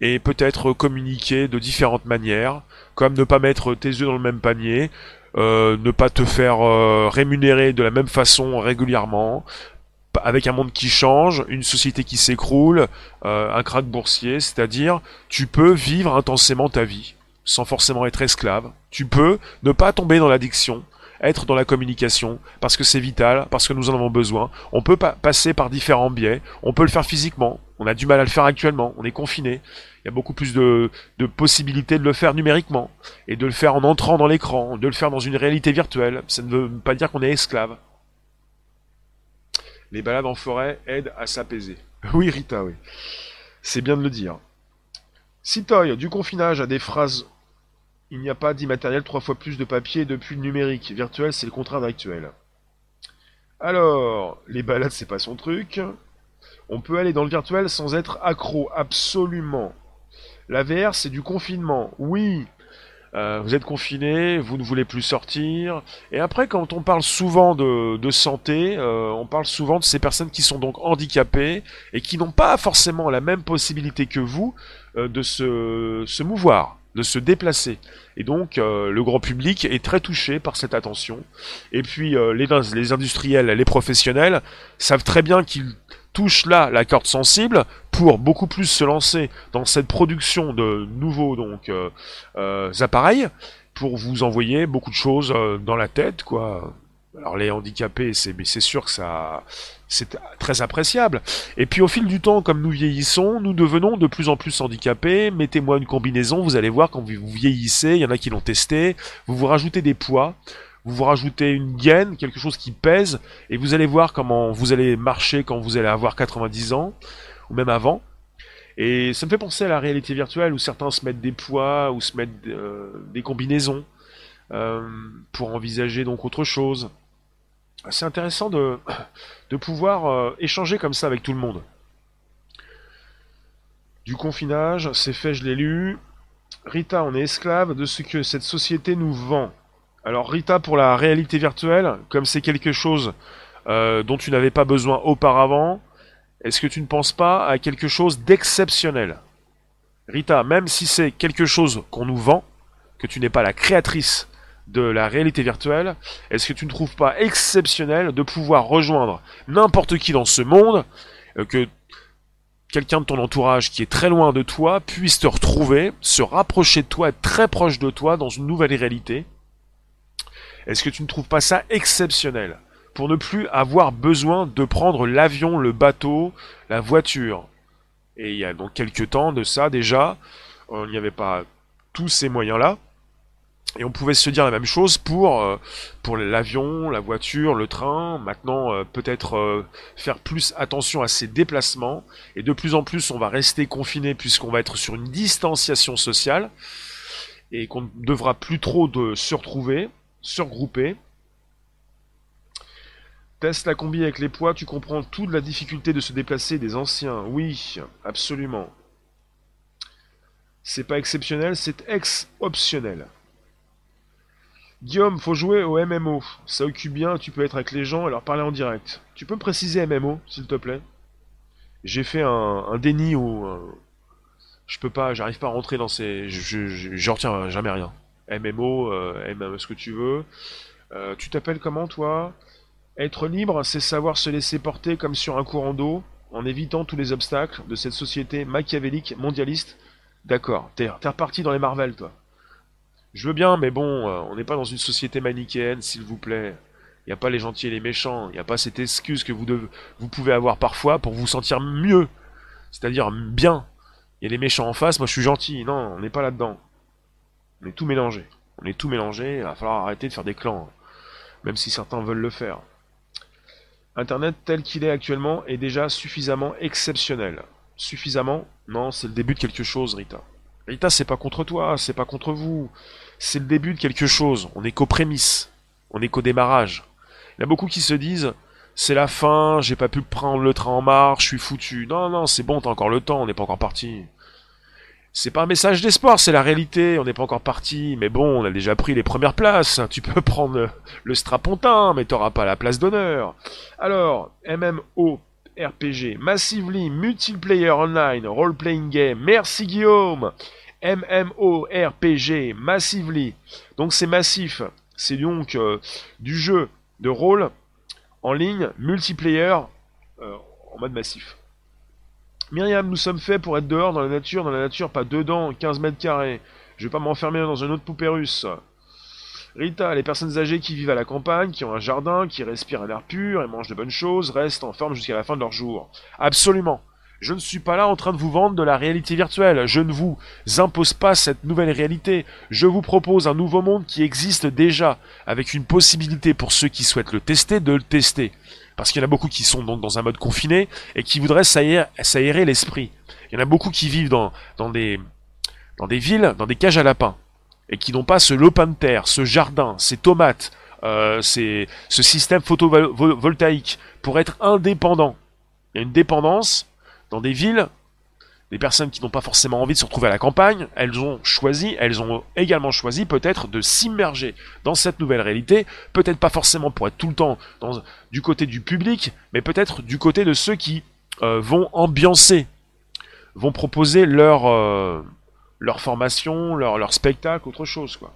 et peut-être communiquer de différentes manières, comme ne pas mettre tes yeux dans le même panier, euh, ne pas te faire euh, rémunérer de la même façon régulièrement, avec un monde qui change, une société qui s'écroule, euh, un krach boursier, c'est-à-dire tu peux vivre intensément ta vie sans forcément être esclave. Tu peux ne pas tomber dans l'addiction, être dans la communication, parce que c'est vital, parce que nous en avons besoin. On peut pas passer par différents biais, on peut le faire physiquement, on a du mal à le faire actuellement, on est confiné. Il y a beaucoup plus de, possibilités de le faire numériquement et de le faire en entrant dans l'écran, de le faire dans une réalité virtuelle. Ça ne veut pas dire qu'on est esclave. Les balades en forêt aident à s'apaiser. Oui, Rita, oui. C'est bien de le dire. Citoy, du confinage à des phrases. Il n'y a pas d'immatériel trois fois plus de papier depuis le numérique. Virtuel, c'est le contraire d'actuel. Alors, les balades, c'est pas son truc. On peut aller dans le virtuel sans être accro, absolument. La VR, c'est du confinement. Oui, euh, vous êtes confiné, vous ne voulez plus sortir. Et après, quand on parle souvent de, santé, euh, on parle souvent de ces personnes qui sont donc handicapées et qui n'ont pas forcément la même possibilité que vous euh, de se, se mouvoir de se déplacer. Et donc le grand public est très touché par cette attention. Et puis les, les industriels, les professionnels savent très bien qu'ils touche là la corde sensible pour beaucoup plus se lancer dans cette production de nouveaux donc euh, euh, appareils pour vous envoyer beaucoup de choses euh, dans la tête quoi. Alors les handicapés, c'est c'est sûr que ça c'est très appréciable. Et puis au fil du temps, comme nous vieillissons, nous devenons de plus en plus handicapés. Mettez-moi une combinaison, vous allez voir quand vous vieillissez, il y en a qui l'ont testé, vous vous rajoutez des poids vous vous rajoutez une gaine, quelque chose qui pèse, et vous allez voir comment vous allez marcher quand vous allez avoir 90 ans, ou même avant. Et ça me fait penser à la réalité virtuelle où certains se mettent des poids ou se mettent euh, des combinaisons euh, pour envisager donc autre chose. C'est intéressant de, de pouvoir euh, échanger comme ça avec tout le monde. Du confinage, c'est fait, je l'ai lu. Rita, on est esclave de ce que cette société nous vend. Alors Rita, pour la réalité virtuelle, comme c'est quelque chose euh, dont tu n'avais pas besoin auparavant, est-ce que tu ne penses pas à quelque chose d'exceptionnel? Rita, même si c'est quelque chose qu'on nous vend, que tu n'es pas la créatrice de la réalité virtuelle, est-ce que tu ne trouves pas exceptionnel de pouvoir rejoindre n'importe qui dans ce monde, euh, que quelqu'un de ton entourage qui est très loin de toi puisse te retrouver, se rapprocher de toi, être très proche de toi dans une nouvelle réalité? Est-ce que tu ne trouves pas ça exceptionnel Pour ne plus avoir besoin de prendre l'avion, le bateau, la voiture? Et il y a donc quelques temps de ça déjà, on n'y avait pas tous ces moyens-là. Et on pouvait se dire la même chose pour, euh, l'avion, la voiture, le train. Maintenant, euh, peut-être euh, faire plus attention à ces déplacements. Et de plus en plus, on va rester confiné puisqu'on va être sur une distanciation sociale. Et qu'on ne devra plus trop de se retrouver surgroupé. Teste la combi avec les poids, tu comprends toute la difficulté de se déplacer des anciens. Oui, absolument. C'est pas exceptionnel, c'est ex-optionnel. Guillaume, faut jouer au MMO. Ça occupe bien, tu peux être avec les gens et leur parler en direct. Tu peux me préciser MMO, s'il te plaît? J'ai fait un, déni ou... je peux pas, j'arrive pas à rentrer dans ces... Je, je retiens jamais rien. MMO, euh, ce que tu veux. Euh, tu t'appelles comment toi? Être libre, c'est savoir se laisser porter comme sur un courant d'eau, en évitant tous les obstacles de cette société machiavélique mondialiste. D'accord, t'es reparti dans les Marvel, toi. Je veux bien, mais bon, euh, on n'est pas dans une société manichéenne, s'il vous plaît. Il n'y a pas les gentils et les méchants. Il n'y a pas cette excuse que vous, vous pouvez avoir parfois pour vous sentir mieux. C'est-à-dire bien. Il y a les méchants en face, moi je suis gentil. Non, on n'est pas là-dedans. On est tout mélangé. On est tout mélangé, il va falloir arrêter de faire des clans. Même si certains veulent le faire. Internet tel qu'il est actuellement est déjà suffisamment exceptionnel. Suffisamment Non, c'est le début de quelque chose, Rita. Rita, c'est pas contre toi, c'est pas contre vous. C'est le début de quelque chose. On est qu'aux prémices. On est qu'au démarrage. Il y a beaucoup qui se disent c'est la fin, j'ai pas pu prendre le train en marche, je suis foutu. Non, non, c'est bon, t'as encore le temps, on n'est pas encore parti. C'est pas un message d'espoir, c'est la réalité. On n'est pas encore parti, mais bon, on a déjà pris les premières places. Tu peux prendre le strapontin, mais t'auras pas la place d'honneur. Alors, MMO RPG, Massively Multiplayer Online Role Playing Game. Merci Guillaume. MMO RPG, Massively. Donc c'est massif. C'est donc euh, du jeu de rôle en ligne multiplayer euh, en mode massif. Myriam, nous sommes faits pour être dehors dans la nature, dans la nature, pas dedans, 15 mètres carrés. Je vais pas m'enfermer dans une autre poupée russe. Rita, les personnes âgées qui vivent à la campagne, qui ont un jardin, qui respirent un air pur et mangent de bonnes choses, restent en forme jusqu'à la fin de leur jour. Absolument. Je ne suis pas là en train de vous vendre de la réalité virtuelle. Je ne vous impose pas cette nouvelle réalité. Je vous propose un nouveau monde qui existe déjà, avec une possibilité pour ceux qui souhaitent le tester de le tester. Parce qu'il y en a beaucoup qui sont donc dans un mode confiné et qui voudraient s'aérer l'esprit. Il y en a beaucoup qui vivent dans, des villes, dans des cages à lapins, et qui n'ont pas ce lopin de terre, ce jardin, ces tomates, euh, ce système photovoltaïque pour être indépendant. Il y a une dépendance dans des villes, des personnes qui n'ont pas forcément envie de se retrouver à la campagne, elles ont choisi, elles ont également choisi peut-être de s'immerger dans cette nouvelle réalité, peut-être pas forcément pour être tout le temps du côté du public, mais peut-être du côté de ceux qui euh, vont ambiancer, vont proposer leur, euh, leur formation, leur, leur spectacle, autre chose quoi.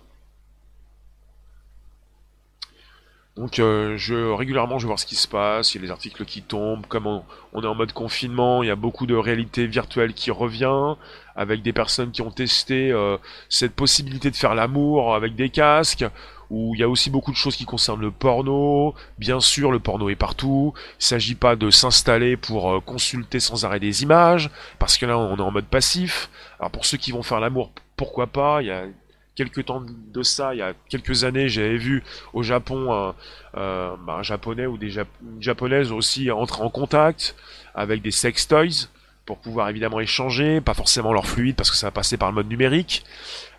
Donc euh, je régulièrement je vais voir ce qui se passe, il y a les articles qui tombent, comme on, est en mode confinement, il y a beaucoup de réalité virtuelle qui revient, avec des personnes qui ont testé euh, cette possibilité de faire l'amour avec des casques, où il y a aussi beaucoup de choses qui concernent le porno, bien sûr le porno est partout, il s'agit pas de s'installer pour euh, consulter sans arrêt des images, parce que là on est en mode passif, alors pour ceux qui vont faire l'amour, pourquoi pas, il y a quelques temps de ça, il y a quelques années, j'avais vu au Japon un, euh, bah, japonais ou des japonaises aussi entrer en contact avec des sex toys pour pouvoir évidemment échanger, pas forcément leur fluide parce que ça va passer par le mode numérique.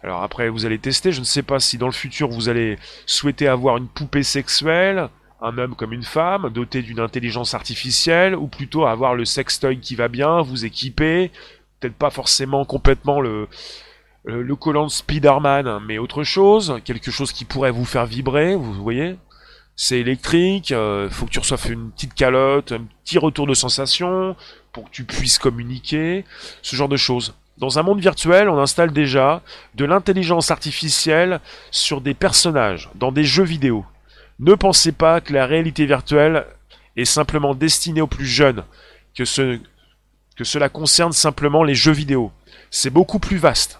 Alors après vous allez tester, je ne sais pas si dans le futur vous allez souhaiter avoir une poupée sexuelle, un homme comme une femme, doté d'une intelligence artificielle, ou plutôt avoir le sextoy qui va bien, vous équiper, peut-être pas forcément complètement le, euh, le collant Spider-Man, mais autre chose, quelque chose qui pourrait vous faire vibrer, vous voyez C'est électrique, euh, faut que tu reçoives une petite calotte, un petit retour de sensation, pour que tu puisses communiquer, ce genre de choses. Dans un monde virtuel, on installe déjà de l'intelligence artificielle sur des personnages, dans des jeux vidéo. Ne pensez pas que la réalité virtuelle est simplement destinée aux plus jeunes, que cela concerne simplement les jeux vidéo. C'est beaucoup plus vaste.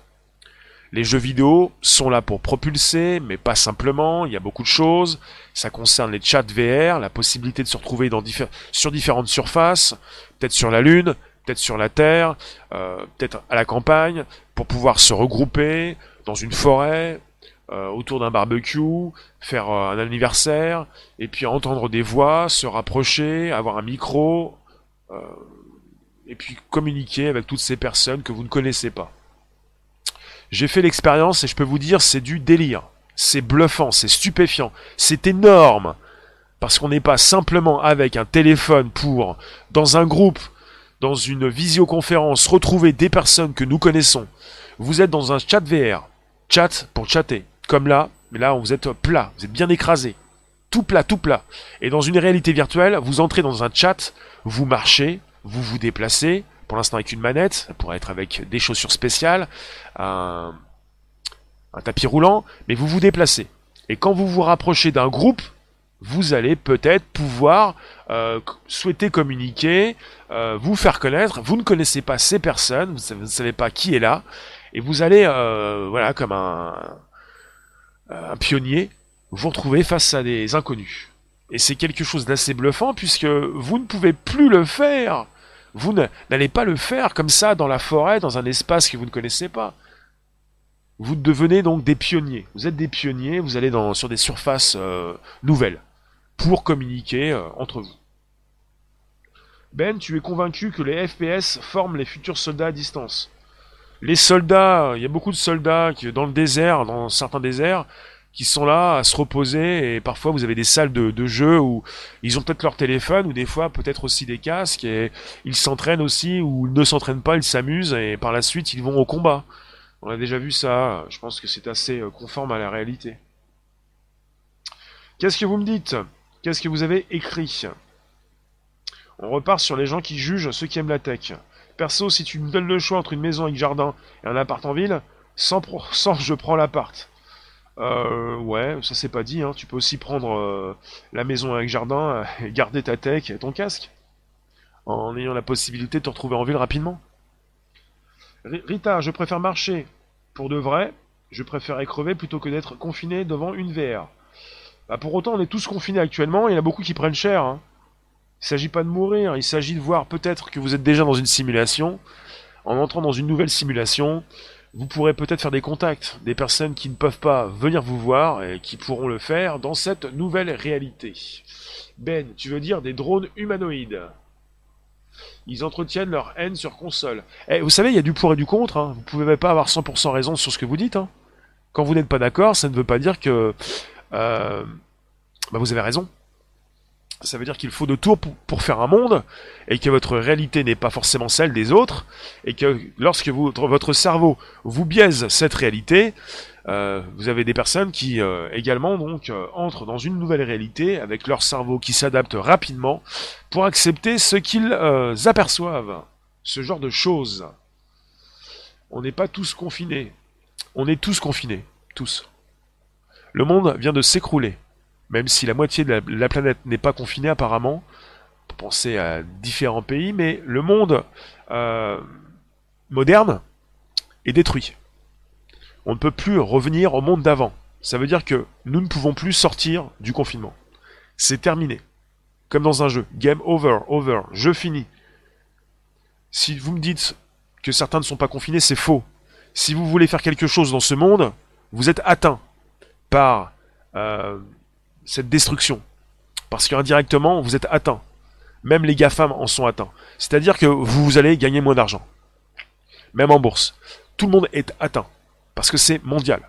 Les jeux vidéo sont là pour propulser, mais pas simplement, il y a beaucoup de choses. Ça concerne les chats VR, la possibilité de se retrouver sur différentes surfaces, peut-être sur la Lune, peut-être sur la Terre, euh, peut-être à la campagne, pour pouvoir se regrouper dans une forêt, euh, autour d'un barbecue, faire euh, un anniversaire, et puis entendre des voix, se rapprocher, avoir un micro, et puis communiquer avec toutes ces personnes que vous ne connaissez pas. J'ai fait l'expérience et je peux vous dire, c'est du délire. C'est bluffant, c'est stupéfiant, c'est énorme. Parce qu'on n'est pas simplement avec un téléphone pour, dans un groupe, dans une visioconférence, retrouver des personnes que nous connaissons. Vous êtes dans un chat VR. Chat pour chatter. Comme là, mais là, vous êtes plat, vous êtes bien écrasé. Tout plat, tout plat. Et dans une réalité virtuelle, vous entrez dans un chat, vous marchez, vous vous déplacez, pour l'instant avec une manette, ça pourrait être avec des chaussures spéciales, un, tapis roulant, mais vous vous déplacez. Et quand vous vous rapprochez d'un groupe, vous allez peut-être pouvoir euh, souhaiter communiquer, euh, vous faire connaître. Vous ne connaissez pas ces personnes, vous ne savez pas qui est là, et vous allez, euh, voilà, comme un, un pionnier, vous retrouver face à des inconnus. Et c'est quelque chose d'assez bluffant puisque vous ne pouvez plus le faire vous n'allez pas le faire comme ça dans la forêt, dans un espace que vous ne connaissez pas. Vous devenez donc des pionniers. Vous êtes des pionniers, vous allez sur des surfaces euh, nouvelles pour communiquer euh, entre vous. Ben, tu es convaincu que les FPS forment les futurs soldats à distance. Les soldats, il y a beaucoup de soldats dans le désert, dans certains déserts, qui sont là à se reposer et parfois vous avez des salles de, jeu où ils ont peut-être leur téléphone ou des fois peut-être aussi des casques et ils s'entraînent aussi ou ne s'entraînent pas, ils s'amusent et par la suite ils vont au combat. On a déjà vu ça, je pense que c'est assez euh, conforme à la réalité. Qu'est-ce que vous me dites? Qu'est-ce que vous avez écrit? On repart sur les gens qui jugent ceux qui aiment la tech. Perso, si tu me donnes le choix entre une maison avec jardin et un appart en ville, 100% je prends l'appart. Euh, ouais, ça c'est pas dit. Hein. Tu peux aussi prendre euh, la maison avec jardin euh, et garder ta tech et ton casque. En ayant la possibilité de te retrouver en ville rapidement. Rita, je préfère marcher. Pour de vrai, je préfère crever plutôt que d'être confiné devant une VR. Bah pour autant, on est tous confinés actuellement, il y en a beaucoup qui prennent cher. Hein. Il s'agit pas de mourir, il s'agit de voir peut-être que vous êtes déjà dans une simulation. En entrant dans une nouvelle simulation, vous pourrez peut-être faire des contacts, des personnes qui ne peuvent pas venir vous voir et qui pourront le faire dans cette nouvelle réalité. Ben, tu veux dire des drones humanoïdes? Ils entretiennent leur haine sur console. Eh, vous savez, il y a du pour et du contre. Hein. Vous pouvez pas avoir 100% raison sur ce que vous dites. Hein. Quand vous n'êtes pas d'accord, ça ne veut pas dire que euh, bah vous avez raison. Ça veut dire qu'il faut de tout pour, faire un monde, et que votre réalité n'est pas forcément celle des autres, et que lorsque votre cerveau vous biaise cette réalité, euh, vous avez des personnes qui euh, également donc euh, entrent dans une nouvelle réalité avec leur cerveau qui s'adapte rapidement pour accepter ce qu'ils aperçoivent. Ce genre de choses. On n'est pas tous confinés. On est tous confinés. Tous. Le monde vient de s'écrouler. Même si la moitié de la, planète n'est pas confinée apparemment. Pour penser à différents pays, mais le monde moderne est détruit on ne peut plus revenir au monde d'avant. Ça veut dire que nous ne pouvons plus sortir du confinement. C'est terminé. Comme dans un jeu. Game over, over, jeu fini. Si vous me dites que certains ne sont pas confinés, c'est faux. Si vous voulez faire quelque chose dans ce monde, vous êtes atteint par euh, cette destruction. Parce qu'indirectement, vous êtes atteint. Même les GAFAM en sont atteints. C'est-à-dire que vous allez gagner moins d'argent. Même en bourse. Tout le monde est atteint parce que c'est mondial.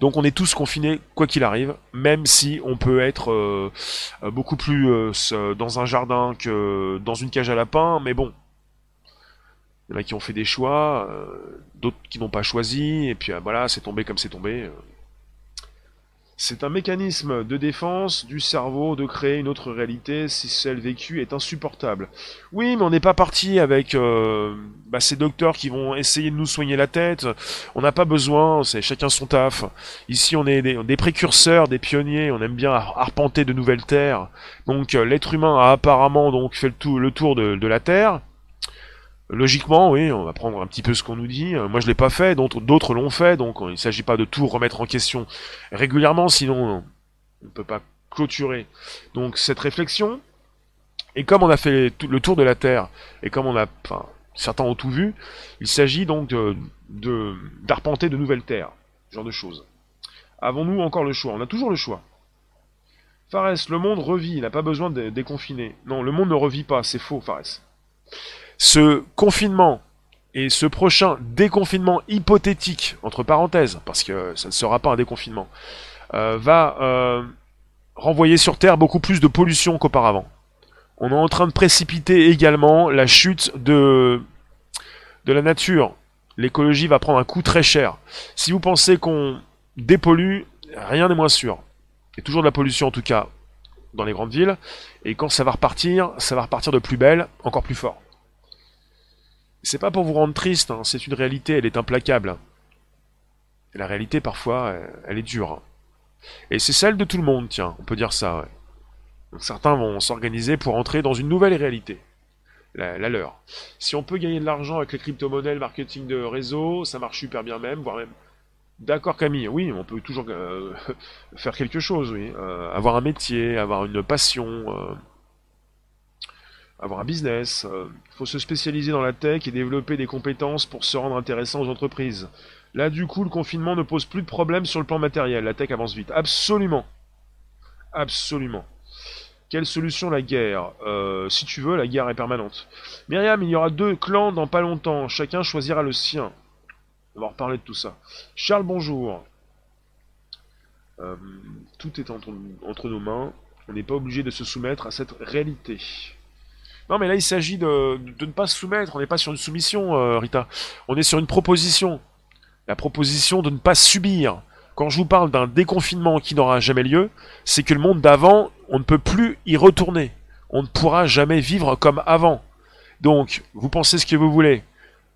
Donc on est tous confinés quoi qu'il arrive, même si on peut être euh, euh, beaucoup plus euh, dans un jardin que dans une cage à lapins, mais bon. Il y en a qui ont fait des choix, d'autres qui n'ont pas choisi, et puis voilà, c'est tombé comme c'est tombé. C'est un mécanisme de défense du cerveau de créer une autre réalité si celle vécue est insupportable. Oui, mais on n'est pas parti avec euh, bah, ces docteurs qui vont essayer de nous soigner la tête. On n'a pas besoin, c'est chacun son taf. Ici, on est des, précurseurs, des pionniers. On aime bien arpenter de nouvelles terres. Donc, euh, l'être humain a apparemment donc fait le, tour de la Terre. Logiquement, oui, on va prendre un petit peu ce qu'on nous dit. Euh, moi, je l'ai pas fait, d'autres l'ont fait, donc il ne s'agit pas de tout remettre en question régulièrement, sinon on ne peut pas clôturer. Donc cette réflexion, et comme on a fait le tour de la Terre, et comme on a, enfin, certains ont tout vu, il s'agit donc d'arpenter de, nouvelles terres, ce genre de choses. Avons-nous encore le choix? On a toujours le choix. Fares, le monde revit, il n'a pas besoin de déconfiner. Non, le monde ne revit pas, c'est faux, Fares. Ce confinement et ce prochain déconfinement hypothétique, entre parenthèses, parce que ça ne sera pas un déconfinement, euh, va euh, renvoyer sur Terre beaucoup plus de pollution qu'auparavant. On est en train de précipiter également la chute de, de la nature. L'écologie va prendre un coup très cher. Si vous pensez qu'on dépollue, rien n'est moins sûr. Il y a toujours de la pollution en tout cas dans les grandes villes. Et quand ça va repartir, ça va repartir de plus belle, encore plus fort. C'est pas pour vous rendre triste, hein, c'est une réalité, elle est implacable. La réalité, parfois, elle est dure. Et c'est celle de tout le monde, tiens, on peut dire ça, ouais. Donc certains vont s'organiser pour entrer dans une nouvelle réalité. La, leur. Si on peut gagner de l'argent avec les crypto-monnaies, marketing de réseau, ça marche super bien même, voire même. D'accord Camille, oui, on peut toujours euh, faire quelque chose, oui. Euh, avoir un métier, avoir une passion. Euh, avoir un business, il euh, faut se spécialiser dans la tech et développer des compétences pour se rendre intéressant aux entreprises. Là, du coup, le confinement ne pose plus de problème sur le plan matériel. La tech avance vite. Absolument. Absolument. Quelle solution la guerre? Euh, Si tu veux, la guerre est permanente. Myriam, il y aura deux clans dans pas longtemps. Chacun choisira le sien. On va reparler de tout ça. Charles, bonjour. Euh, tout est entre, entre nos mains. On n'est pas obligé de se soumettre à cette réalité. Non, mais là, il s'agit de, ne pas se soumettre. On n'est pas sur une soumission, euh, Rita. On est sur une proposition. La proposition de ne pas subir. Quand je vous parle d'un déconfinement qui n'aura jamais lieu, c'est que le monde d'avant, on ne peut plus y retourner. On ne pourra jamais vivre comme avant. Donc, vous pensez ce que vous voulez.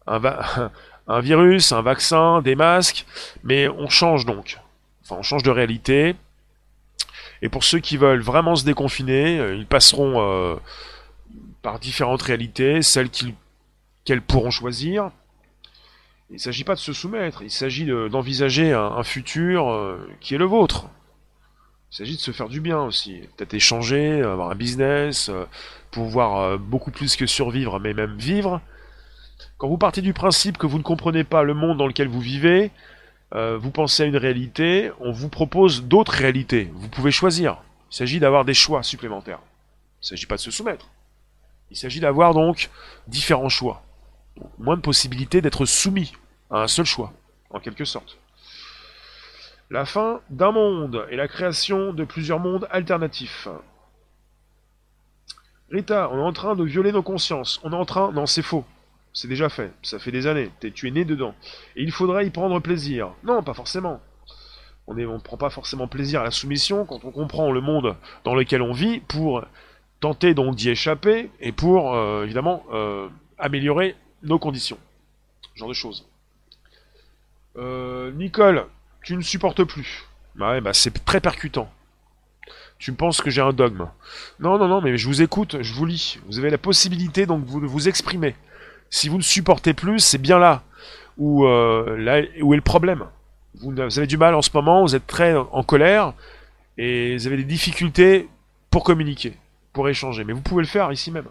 Un, un virus, un vaccin, des masques, mais on change donc. Enfin, on change de réalité. Et pour ceux qui veulent vraiment se déconfiner, euh, ils passeront euh, par différentes réalités, celles qu'elles pourront choisir. Il ne s'agit pas de se soumettre, il s'agit d'envisager un, futur euh, qui est le vôtre. Il s'agit de se faire du bien aussi. Peut-être échanger, avoir un business, pouvoir beaucoup plus que survivre, mais même vivre. Quand vous partez du principe que vous ne comprenez pas le monde dans lequel vous vivez, vous pensez à une réalité, on vous propose d'autres réalités. Vous pouvez choisir. Il s'agit d'avoir des choix supplémentaires. Il ne s'agit pas de se soumettre. Il s'agit d'avoir donc différents choix. moins de possibilités d'être soumis à un seul choix, en quelque sorte. La fin d'un monde et la création de plusieurs mondes alternatifs. Rita, on est en train de violer nos consciences. On est en train... Non, c'est faux. C'est déjà fait. Ça fait des années. tu es né dedans. Et il faudrait y prendre plaisir. Non, pas forcément. On ne prend pas forcément plaisir à la soumission quand on comprend le monde dans lequel on vit pour tenter donc d'y échapper et pour euh, évidemment euh, améliorer nos conditions. Ce genre de choses. Euh, Nicole, tu ne supportes plus. Bah ouais, bah c'est très percutant. Tu penses que j'ai un dogme. Non, non, non, mais je vous écoute, je vous lis. Vous avez la possibilité donc de vous exprimer. Si vous ne supportez plus, c'est bien là où est le problème. Vous avez du mal en ce moment, vous êtes très en colère et vous avez des difficultés pour communiquer pour échanger. Mais vous pouvez le faire ici même.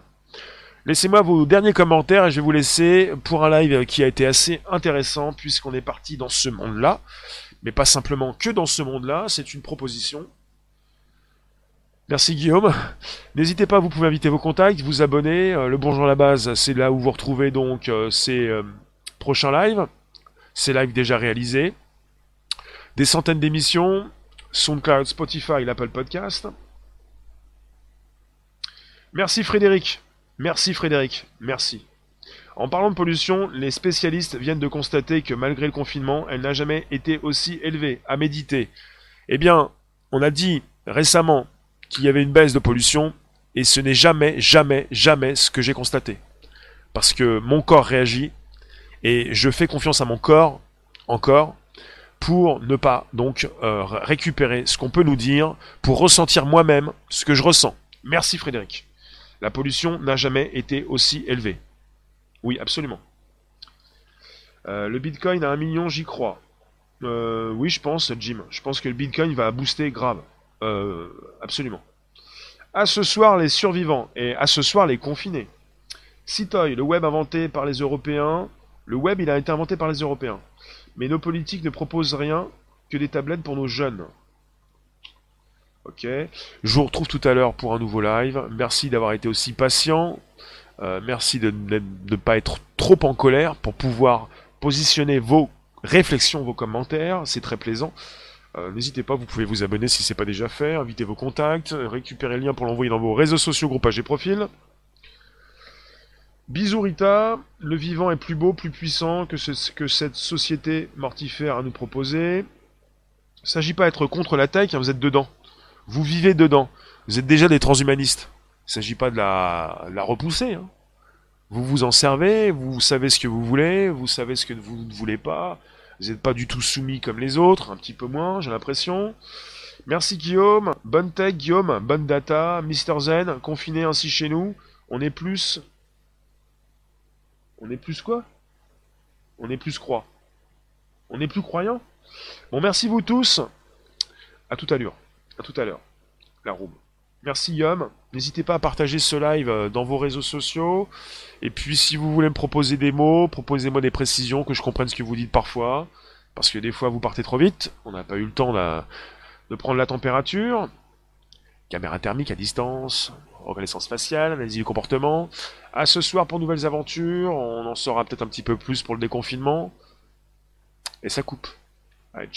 Laissez-moi vos derniers commentaires et je vais vous laisser pour un live qui a été assez intéressant puisqu'on est parti dans ce monde-là. Mais pas simplement que dans ce monde-là, c'est une proposition. Merci Guillaume. N'hésitez pas, vous pouvez inviter vos contacts, vous abonner. Euh, le Bonjour à la base, c'est là où vous retrouvez donc euh, ces euh, prochains lives. Ces lives déjà réalisés. Des centaines d'émissions. SoundCloud, Spotify, l'Apple Podcast. Merci Frédéric. Merci Frédéric. Merci. En parlant de pollution, les spécialistes viennent de constater que malgré le confinement, elle n'a jamais été aussi élevée. À méditer. Eh bien, on a dit récemment qu'il y avait une baisse de pollution, et ce n'est jamais, jamais, jamais ce que j'ai constaté. Parce que mon corps réagit, et je fais confiance à mon corps, encore, pour ne pas donc euh, récupérer ce qu'on peut nous dire, pour ressentir moi-même ce que je ressens. Merci Frédéric. La pollution n'a jamais été aussi élevée. Oui, absolument. Euh, le Bitcoin à un million, j'y crois. Euh, oui, je pense, Jim. Je pense que le Bitcoin va booster grave. Euh, absolument. À ce soir, les survivants. Et à ce soir, les confinés. Citoy, le web inventé par les Européens. Le web, il a été inventé par les Européens. Mais nos politiques ne proposent rien que des tablettes pour nos jeunes. Ok. Je vous retrouve tout à l'heure pour un nouveau live. Merci d'avoir été aussi patient. Euh, merci de ne pas être trop en colère pour pouvoir positionner vos réflexions, vos commentaires. C'est très plaisant. Euh, n'hésitez pas, vous pouvez vous abonner si ce n'est pas déjà fait, inviter vos contacts, récupérer le lien pour l'envoyer dans vos réseaux sociaux, groupages et profils. Bisous Rita, le vivant est plus beau, plus puissant que, ce, que cette société mortifère à nous proposer. Il ne s'agit pas d'être contre la hein, vous êtes dedans. Vous vivez dedans. Vous êtes déjà des transhumanistes. Il ne s'agit pas de la, repousser. Hein. Vous vous en servez, vous savez ce que vous voulez, vous savez ce que vous ne voulez pas. Vous n'êtes pas du tout soumis comme les autres, un petit peu moins, j'ai l'impression. Merci Guillaume, bonne tech Guillaume, bonne data, Mister Zen, confiné ainsi chez nous. On est plus... On est plus quoi? On est plus croix. On est plus croyant Bon, merci vous tous. À toute allure. À tout à l'heure. La room. Merci Yom. N'hésitez pas à partager ce live euh, dans vos réseaux sociaux. Et puis si vous voulez me proposer des mots, proposez-moi des précisions, que je comprenne ce que vous dites parfois. Parce que des fois vous partez trop vite. On n'a pas eu le temps de prendre la température. Caméra thermique à distance, reconnaissance faciale, analyse du comportement. À ce soir pour nouvelles aventures. On en saura peut-être un petit peu plus pour le déconfinement. Et ça coupe. Allez, ciao.